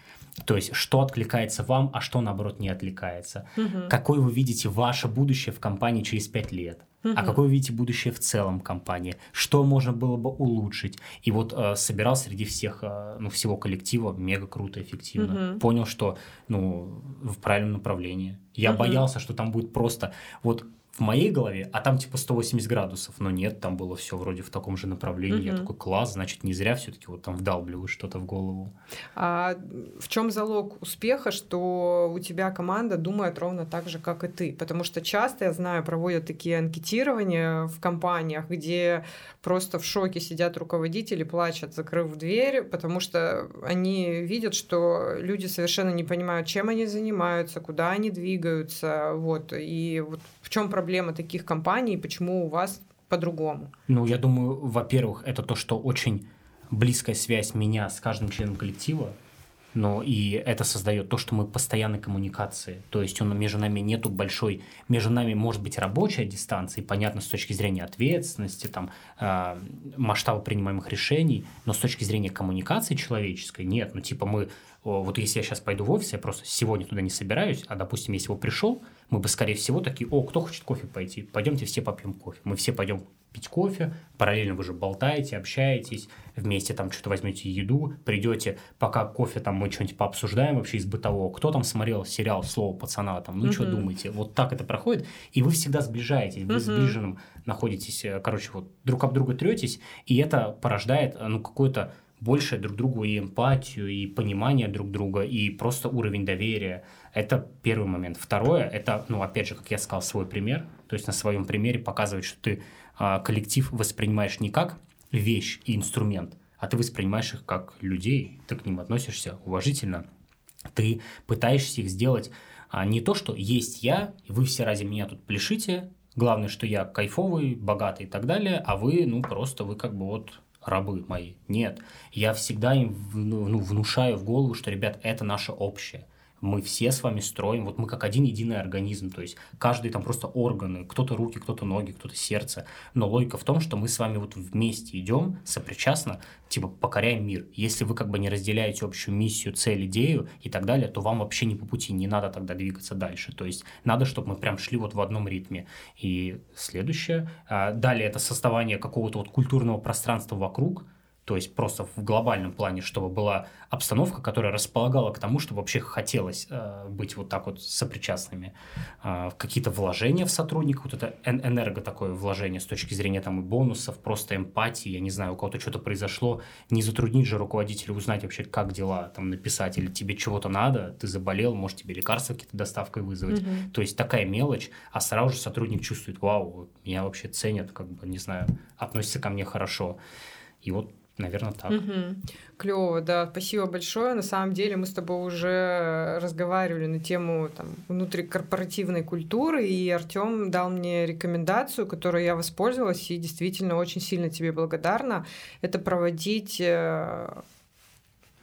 То есть, что откликается вам, а что, наоборот, не откликается. Мгм. Какое вы видите ваше будущее в компании через 5 лет? А Мгм. какое вы видите будущее в целом компании? Что можно было бы улучшить? И вот э, собирал среди всех, э, ну, всего коллектива мега круто, эффективно. Мгм. Понял, что, ну, в правильном направлении. Я Мгм. боялся, что там будет просто вот в моей голове, а там типа 180 градусов. Но нет, там было все вроде в таком же направлении. Я Мгм. такой, класс, значит, не зря все-таки вот там вдалбливаю что-то в голову. А в чем залог успеха, что у тебя команда думает ровно так же, как и ты? Потому что часто, я знаю, проводят такие анкетирования в компаниях, где просто в шоке сидят руководители, плачут, закрыв дверь, потому что они видят, что люди совершенно не понимают, чем они занимаются, куда они двигаются. Вот. И вот чем проблема таких компаний, почему у вас по-другому? Ну, я думаю, во-первых, это то, что очень близкая связь меня с каждым членом коллектива, но и это создает то, что мы постоянной коммуникации. То есть он, между нами нету большой... Между нами может быть рабочая дистанция, и понятно, с точки зрения ответственности, там, э, масштаба принимаемых решений, но с точки зрения коммуникации человеческой нет. Ну, типа мы... Вот если я сейчас пойду в офис, я просто сегодня туда не собираюсь, а, допустим, если бы пришел, мы бы, скорее всего, такие, о, кто хочет кофе пойти? Пойдемте все попьем кофе. Мы все пойдем пить кофе, параллельно вы же болтаете, общаетесь, вместе там что-то возьмете еду, придете, пока кофе там мы что-нибудь пообсуждаем вообще из бытового. Кто там смотрел сериал «Слово пацана», там, ну что думаете? Вот так это проходит, и вы всегда сближаетесь, вы Мгм. сближенным находитесь, э, короче, вот друг об друга третесь, и это порождает, э, ну, какое-то большее друг другу и эмпатию, и понимание друг друга, и просто уровень доверия. Это первый момент. Второе, это, ну, опять же, как я сказал, свой пример. То есть на своем примере показывать, что ты а, коллектив воспринимаешь не как вещь и инструмент, а ты воспринимаешь их как людей, ты к ним относишься уважительно. Ты пытаешься их сделать а, не то, что есть я, и вы все ради меня тут пляшите, главное, что я кайфовый, богатый и так далее, а вы, ну, просто вы как бы вот рабы мои. Нет, я всегда им ну, внушаю в голову, что, ребят, это наше общее. Мы все с вами строим, вот мы как один единый организм, то есть каждый там просто органы, кто-то руки, кто-то ноги, кто-то сердце, но логика в том, что мы с вами вот вместе идем, сопричастно, типа покоряем мир. Если вы как бы не разделяете общую миссию, цель, идею и так далее, то вам вообще не по пути, не надо тогда двигаться дальше. То есть надо, чтобы мы прям шли вот в одном ритме. И следующее, а, далее это создавание какого-то вот культурного пространства вокруг, то есть просто в глобальном плане, чтобы была обстановка, которая располагала к тому, чтобы вообще хотелось э, быть вот так вот сопричастными. Э, какие-то вложения в сотрудника, вот это энерго такое вложение с точки зрения там и бонусов, просто эмпатии, я не знаю, у кого-то что-то произошло, не затруднить же руководителя узнать вообще, как дела, там написать, или тебе чего-то надо, ты заболел, может тебе лекарства какие-то доставкой вызвать. Угу. То есть такая мелочь, а сразу же сотрудник чувствует, вау, меня вообще ценят, как бы, не знаю, относятся ко мне хорошо. И вот Наверное, так. Угу. Клево, да, спасибо большое. На самом деле мы с тобой уже разговаривали на тему там, внутрикорпоративной культуры, и Артем дал мне рекомендацию, которой я воспользовалась, и действительно очень сильно тебе благодарна. Это проводить э,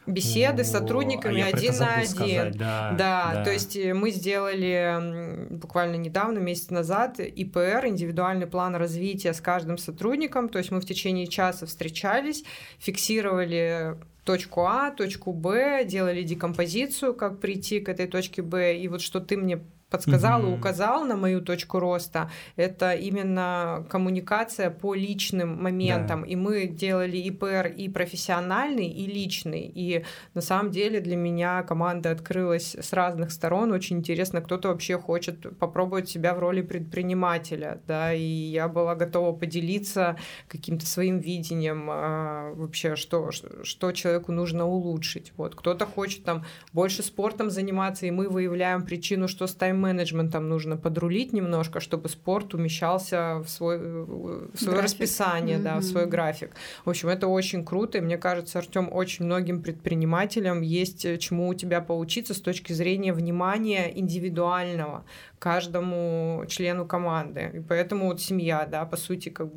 беседы с сотрудниками а один на один. Сказать, да, да, да, то есть э, мы сделали буквально недавно, месяц назад, ИПР, индивидуальный план развития с каждым сотрудником. То есть мы в течение часа встречались, фиксировали точку А, точку Б, делали декомпозицию, как прийти к этой точке Б. И вот что ты мне подсказал mm-hmm. и указал на мою точку роста, это именно коммуникация по личным моментам. Да. И мы делали и ПР и профессиональный, и личный. И на самом деле для меня команда открылась с разных сторон. Очень интересно, кто-то вообще хочет попробовать себя в роли предпринимателя. Да? И я была готова поделиться каким-то своим видением а, вообще, что, что человеку нужно улучшить. Вот. Кто-то хочет там больше спортом заниматься, и мы выявляем причину, что с тайм тайм-менеджментом нужно подрулить немножко, чтобы спорт умещался в, свой, в свое расписание, mm-hmm. да, в свой график. В общем, это очень круто, и мне кажется, Артем, очень многим предпринимателям есть э, чему у тебя поучиться с точки зрения внимания индивидуального каждому члену команды. И поэтому вот семья, да, по сути, как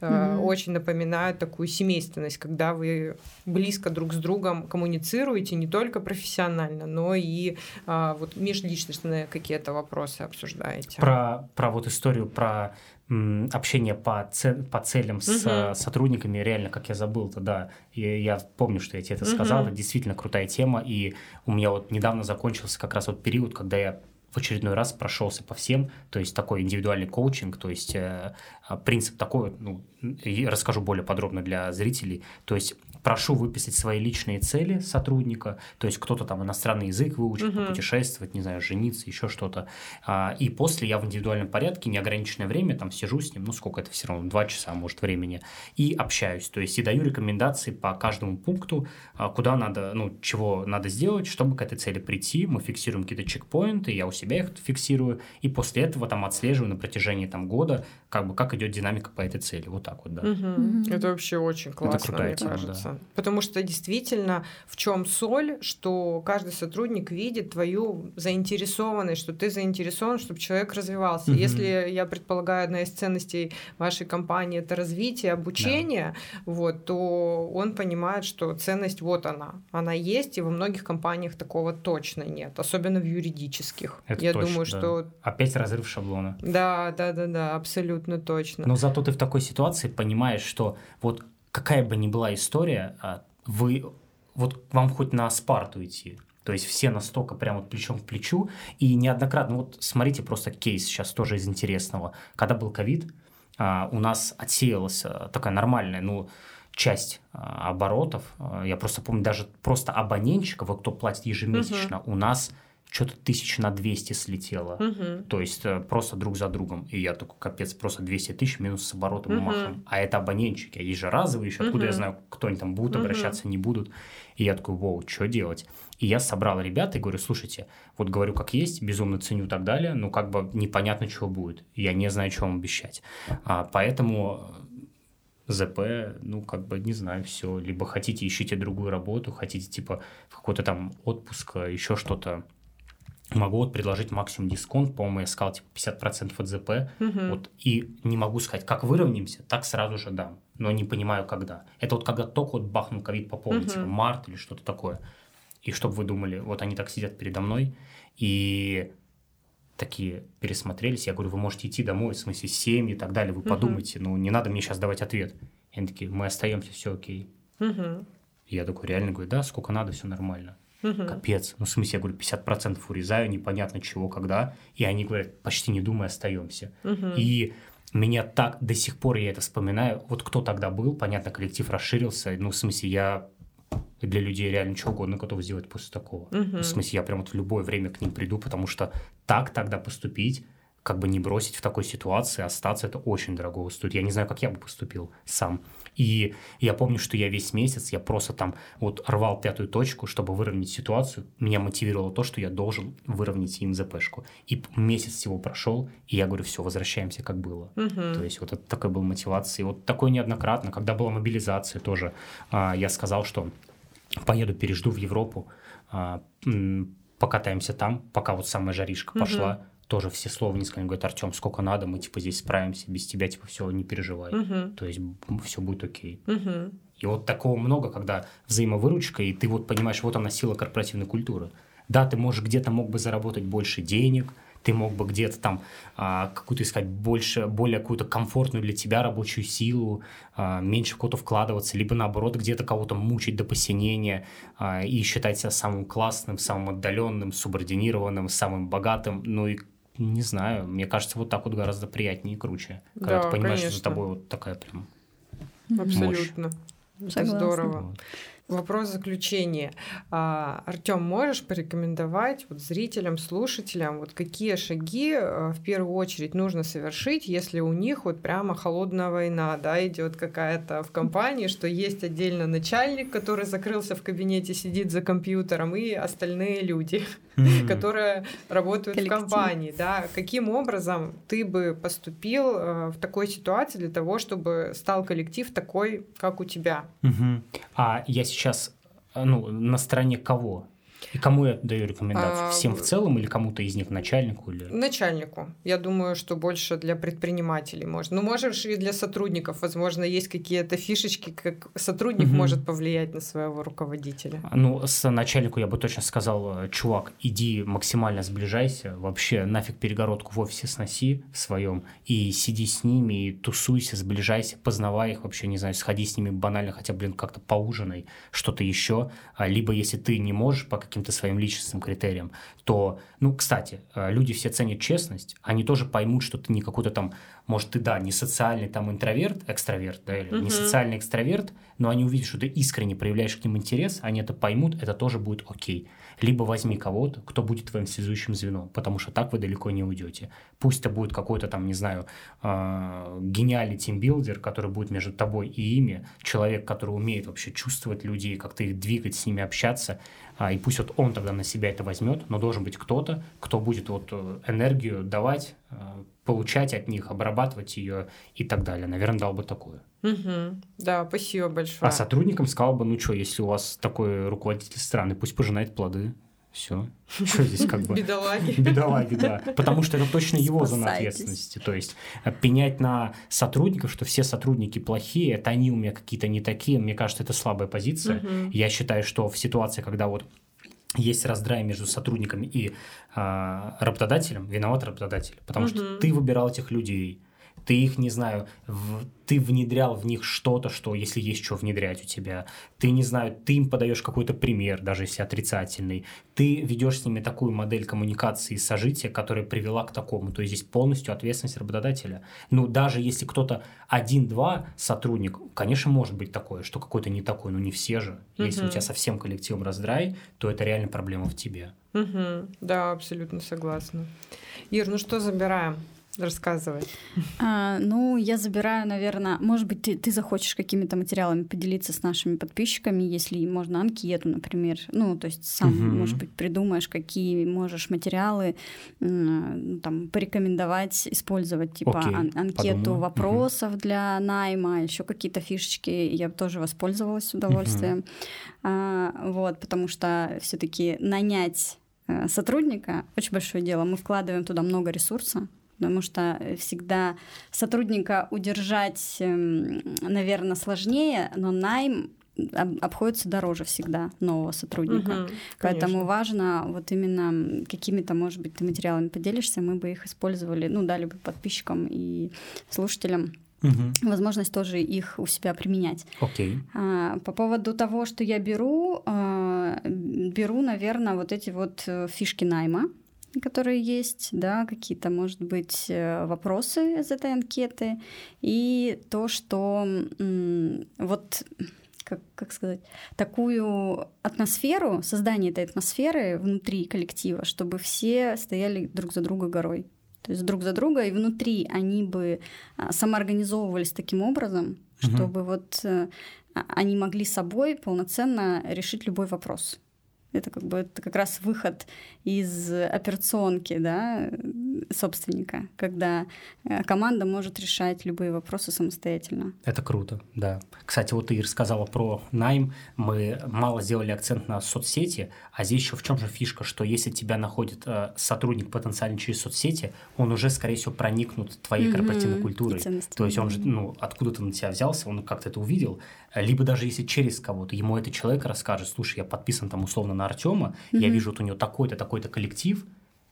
mm-hmm. очень напоминает такую семейственность, когда вы близко друг с другом коммуницируете не только профессионально, но и э, вот межличностные какие-то вопросы обсуждаете. Про, про вот историю про общение по, цель, по целям угу. с сотрудниками, реально, как я забыл-то, да, и я помню, что я тебе это угу. сказал, это действительно крутая тема, и у меня вот недавно закончился как раз вот период, когда я в очередной раз прошелся по всем, то есть такой индивидуальный коучинг, то есть э, принцип такой, ну, расскажу более подробно для зрителей, то есть прошу выписать свои личные цели сотрудника, то есть кто-то там иностранный язык выучит, угу. путешествовать, не знаю, жениться, еще что-то. А, и после я в индивидуальном порядке, неограниченное время, там сижу с ним, ну сколько это все равно, два часа, может, времени, и общаюсь. То есть и даю рекомендации по каждому пункту, а, куда надо, ну, чего надо сделать, чтобы к этой цели прийти. Мы фиксируем какие-то чекпоинты, я у себя их фиксирую, и после этого там отслеживаю на протяжении там года, как бы как идет динамика по этой цели. Вот так вот, да. Угу. Это вообще очень классно, это крутая мне тема, кажется. Да. Потому что действительно в чем соль, что каждый сотрудник видит твою заинтересованность, что ты заинтересован, чтобы человек развивался. Угу. Если я предполагаю, одна из ценностей вашей компании это развитие, обучение, да. вот, то он понимает, что ценность вот она, она есть, и во многих компаниях такого точно нет, особенно в юридических. Это я точно, думаю, да. что опять разрыв шаблона. Да, да, да, да, абсолютно точно. Но зато ты в такой ситуации понимаешь, что вот какая бы ни была история, а, вы вот вам хоть на Спарту идти, то есть все настолько прямо вот плечом к плечу. И неоднократно, вот смотрите просто кейс сейчас тоже из интересного. Когда был ковид, а, у нас отсеялась а, такая нормальная, ну, часть оборотов. Я просто помню, даже просто абонентчиков, кто платит ежемесячно, угу. у нас что-то тысяч на 200 слетело. Угу. То есть э, просто друг за другом. И я такой, капец, просто 200 тысяч минус с оборотом угу. махом. А это абонентчики, а есть же разовые еще. Откуда угу. я знаю, кто они там будут угу. обращаться, не будут. И я такой, вау, что делать? И я собрал ребят и говорю, слушайте, вот говорю как есть, безумно ценю и так далее, но как бы непонятно, чего будет. Я не знаю, что вам обещать. А, поэтому ЗП, ну, как бы, не знаю, все. Либо хотите, ищите другую работу, хотите, типа, какой-то там отпуск, еще что-то могу вот предложить максимум дисконт, по-моему, я сказал, типа 50% от ЗП, угу. вот, и не могу сказать, как выровняемся, так сразу же дам, но не понимаю, когда. Это вот когда только вот бахнул ковид по полной, угу. типа март или что-то такое. И чтобы вы думали, вот они так сидят передо мной, и такие пересмотрелись. Я говорю, вы можете идти домой, в смысле, семьи и так далее, вы подумайте, ну, не надо мне сейчас давать ответ. И они такие, мы остаемся, все окей. И я такой реально говорю, да, сколько надо, все нормально. Угу. Капец. Ну, в смысле, я говорю, 50% урезаю, непонятно чего, когда. И они говорят, почти не думая, остаемся. Угу. И меня так до сих пор я это вспоминаю. Вот кто тогда был, понятно, коллектив расширился. Ну, в смысле, я для людей реально что угодно готов сделать после такого. Угу. Ну, в смысле, я прям вот в любое время к ним приду, потому что так тогда поступить как бы не бросить в такой ситуации, остаться, это очень дорого стоит. Я не знаю, как я бы поступил сам. И я помню, что я весь месяц, я просто там вот рвал пятую точку, чтобы выровнять ситуацию. Меня мотивировало то, что я должен выровнять ИНЗПшку. И месяц всего прошел, и я говорю, все, возвращаемся, как было. Угу. То есть вот это такая была мотивация. И вот такой неоднократно, когда была мобилизация тоже, а, я сказал, что поеду, пережду в Европу, а, покатаемся там, пока вот самая жаришка угу. пошла тоже все слова не сказали, говорят, Артем, сколько надо, мы типа здесь справимся, без тебя типа все, не переживай. Угу. То есть все будет окей. Угу. И вот такого много, когда взаимовыручка, и ты вот понимаешь, вот она сила корпоративной культуры. Да, ты можешь где-то мог бы заработать больше денег, ты мог бы где-то там а, какую-то искать больше, более какую-то комфортную для тебя рабочую силу, а, меньше в кого-то вкладываться, либо наоборот где-то кого-то мучить до посинения а, и считать себя самым классным, самым отдаленным, субординированным, самым богатым. Ну и не знаю, мне кажется, вот так вот гораздо приятнее и круче. Когда да, ты понимаешь, конечно. что за тобой вот такая прям Абсолютно. Мощь. Это здорово. Вот. Вопрос заключения. А, Артем, можешь порекомендовать вот зрителям, слушателям, вот какие шаги э, в первую очередь нужно совершить, если у них вот прямо холодная война, да, идет какая-то в компании, что есть отдельно начальник, который закрылся в кабинете, сидит за компьютером, и остальные люди, mm-hmm. которые работают Коллектив. в компании, да. Каким образом ты бы поступил э, в такой ситуации для того, чтобы стал коллектив такой, как у тебя? Mm-hmm. А я сейчас сейчас э, ну, на стороне кого? И кому я даю рекомендацию? А, Всем в целом или кому-то из них, начальнику? Или... Начальнику. Я думаю, что больше для предпринимателей можно. Ну, можешь и для сотрудников. Возможно, есть какие-то фишечки, как сотрудник угу. может повлиять на своего руководителя. Ну, с начальнику я бы точно сказал, чувак, иди максимально сближайся, вообще нафиг перегородку в офисе сноси в своем и сиди с ними, и тусуйся, сближайся, познавай их вообще, не знаю, сходи с ними банально хотя, блин, как-то поужинай, что-то еще. А, либо если ты не можешь по каким-то своим личностным критериям, то, ну, кстати, э, люди все ценят честность, они тоже поймут, что ты не какой-то там, может, ты, да, не социальный там интроверт, экстраверт, да, или uh-huh. не социальный экстраверт, но они увидят, что ты искренне проявляешь к ним интерес, они это поймут, это тоже будет окей либо возьми кого-то, кто будет твоим связующим звеном, потому что так вы далеко не уйдете. Пусть это будет какой-то там, не знаю, э, гениальный тимбилдер, который будет между тобой и ими, человек, который умеет вообще чувствовать людей, как-то их двигать, с ними общаться, а, и пусть вот он тогда на себя это возьмет, но должен быть кто-то, кто будет вот э, энергию давать, э, получать от них, обрабатывать ее и так далее. Наверное, дал бы такое. Угу. Да, спасибо большое. А сотрудникам сказал бы, ну что, если у вас такой руководитель страны, пусть пожинает плоды. Все. Что здесь как бы? Бедолаги. Бедолаги, да. Потому что это точно его зона ответственности. То есть э, пенять на сотрудников, что все сотрудники плохие, это они у меня какие-то не такие, мне кажется, это слабая позиция. Угу. Я считаю, что в ситуации, когда вот есть раздрай между сотрудниками и э, работодателем, виноват работодатель. Потому угу. что ты выбирал этих людей, ты их, не знаю, в, ты внедрял в них что-то, что, если есть что внедрять у тебя, ты, не знаю, ты им подаешь какой-то пример, даже если отрицательный, ты ведешь с ними такую модель коммуникации и сожития, которая привела к такому, то есть здесь полностью ответственность работодателя. Ну, даже если кто-то один-два сотрудник, конечно, может быть такое, что какой-то не такой, но не все же. Угу. Если у тебя совсем коллективом раздрай, то это реально проблема в тебе. Угу. Да, абсолютно согласна. Ир, ну что забираем? Рассказывай. А, ну, я забираю, наверное, может быть, ты, ты захочешь какими-то материалами поделиться с нашими подписчиками, если можно анкету, например. Ну, то есть сам, угу. может быть, придумаешь, какие можешь материалы там порекомендовать использовать, типа Окей, ан- анкету подумаю. вопросов угу. для найма, еще какие-то фишечки. Я тоже воспользовалась с удовольствием. Угу. А, вот, потому что все-таки нанять э, сотрудника очень большое дело. Мы вкладываем туда много ресурса потому что всегда сотрудника удержать, эм, наверное, сложнее, но найм обходится дороже всегда нового сотрудника. Угу, Поэтому важно вот именно какими-то, может быть, ты материалами поделишься, мы бы их использовали, ну, дали бы подписчикам и слушателям угу. возможность тоже их у себя применять. Окей. А, по поводу того, что я беру, а, беру, наверное, вот эти вот э, фишки найма которые есть, да, какие-то, может быть, э, вопросы из этой анкеты, и то, что вот как, как сказать, такую атмосферу, создание этой атмосферы внутри коллектива, чтобы все стояли друг за друга горой. То есть друг за друга, и внутри они бы а, самоорганизовывались таким образом, угу. чтобы вот э, а, они могли собой полноценно решить любой вопрос. Это как бы это как раз выход из операционки, да, собственника, когда э, команда может решать любые вопросы самостоятельно. Это круто, да. Кстати, вот ты рассказала про найм. Мы мало сделали акцент на соцсети, а здесь еще в чем же фишка, что если тебя находит э, сотрудник потенциально через соцсети, он уже, скорее всего, проникнут твоей mm-hmm. корпоративной культурой. То есть он же, ну, откуда-то на тебя взялся, он как-то это увидел. Либо даже если через кого-то, ему этот человек расскажет, слушай, я подписан там условно на Артема, mm-hmm. я вижу вот у него такой-то, такой-то коллектив,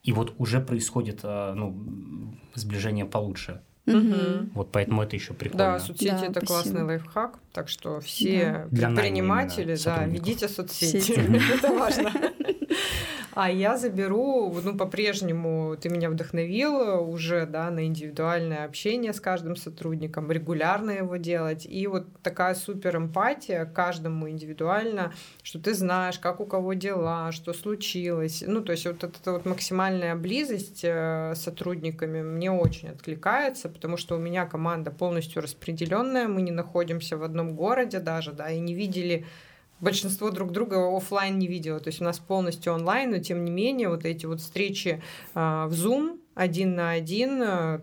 и вот уже происходит э, ну, сближение получше. Угу. Вот поэтому это еще прикольно. Да, соцсети да, это спасибо. классный лайфхак, так что все да. предприниматели, да, ведите соцсети, это важно. А я заберу, ну, по-прежнему ты меня вдохновил уже, да, на индивидуальное общение с каждым сотрудником, регулярно его делать. И вот такая супер эмпатия каждому индивидуально, что ты знаешь, как у кого дела, что случилось. Ну, то есть вот эта вот максимальная близость э, с сотрудниками мне очень откликается, потому что у меня команда полностью распределенная, мы не находимся в одном городе даже, да, и не видели большинство друг друга офлайн не видело. То есть у нас полностью онлайн, но тем не менее вот эти вот встречи э, в Zoom один на один, э,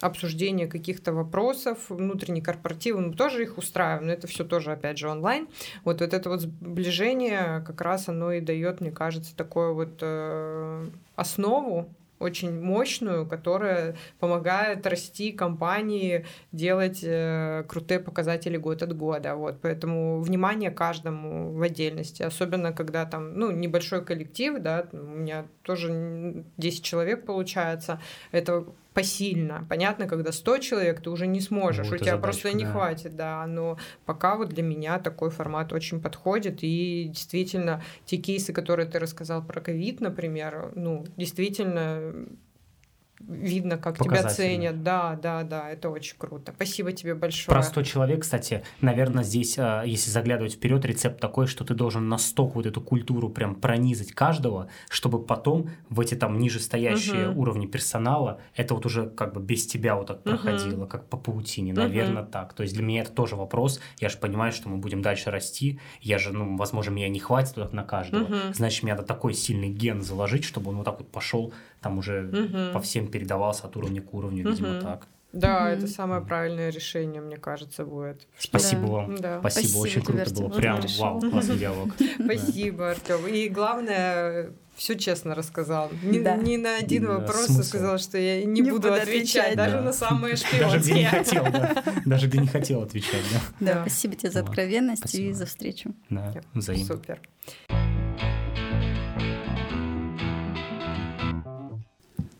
обсуждение каких-то вопросов, внутренний корпоративы, мы тоже их устраиваем, но это все тоже, опять же, онлайн. Вот, вот это вот сближение как раз оно и дает, мне кажется, такое вот э, основу очень мощную, которая помогает расти компании, делать э, крутые показатели год от года. Вот, поэтому внимание каждому в отдельности, особенно когда там ну, небольшой коллектив, да, у меня тоже 10 человек получается, это посильно. Понятно, когда 100 человек, ты уже не сможешь, ну, у тебя задачка, просто не да. хватит, да. Но пока вот для меня такой формат очень подходит. И действительно, те кейсы, которые ты рассказал про ковид, например, ну, действительно видно, как тебя ценят. Да, да, да, это очень круто. Спасибо тебе большое. Простой человек, кстати, наверное, здесь, а, если заглядывать вперед, рецепт такой, что ты должен настолько вот эту культуру прям пронизать каждого, чтобы потом в эти там нижестоящие угу. уровни персонала это вот уже как бы без тебя вот так проходило, угу. как по паутине, наверное, угу. так. То есть для меня это тоже вопрос. Я же понимаю, что мы будем дальше расти. Я же, ну, возможно, меня не хватит на каждого. Угу. Значит, мне надо такой сильный ген заложить, чтобы он вот так вот пошел там уже угу. по всем передавался от уровня к уровню, угу. видимо, так. Да, mm это самое правильное решение, мне кажется, будет. Спасибо да. вам. Да. Спасибо, Спасибо, очень круто Артем, было. Прям вау, классный диалог. Спасибо, Артем. И главное, все честно рассказал. Ни, да. ни на один да, вопрос смысл. сказал, что я не, не буду, буду отвечать, отвечать даже да. на самые шпионские. Даже где не хотел, да. Даже где не хотел отвечать, да. Да, спасибо тебе за откровенность и за встречу. Да, взаимно. Супер.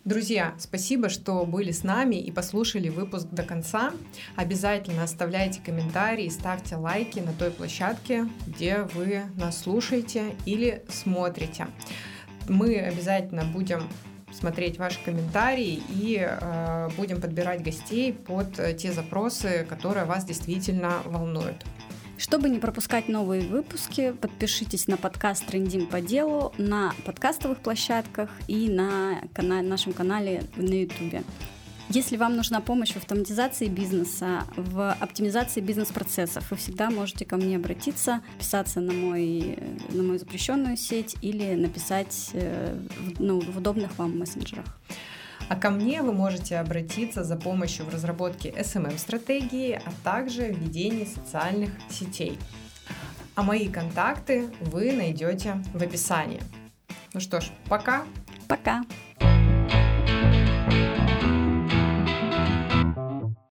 Друзья, спасибо, что были с нами и послушали выпуск до конца. Обязательно оставляйте комментарии, ставьте лайки на той площадке, где вы нас слушаете или смотрите. Мы обязательно будем смотреть ваши комментарии и э, будем подбирать гостей под те запросы, которые вас действительно волнуют. Чтобы не пропускать новые выпуски, подпишитесь на подкаст «Трендим по делу» на подкастовых площадках и на канале, нашем канале на YouTube. Если вам нужна помощь в автоматизации бизнеса, в оптимизации бизнес-процессов, вы всегда можете ко мне обратиться, писаться на, мой, на мою запрещенную сеть или написать э, ну, в удобных вам мессенджерах. А ко мне вы можете обратиться за помощью в разработке SMM-стратегии, а также ведении социальных сетей. А мои контакты вы найдете в описании. Ну что ж, пока. Пока.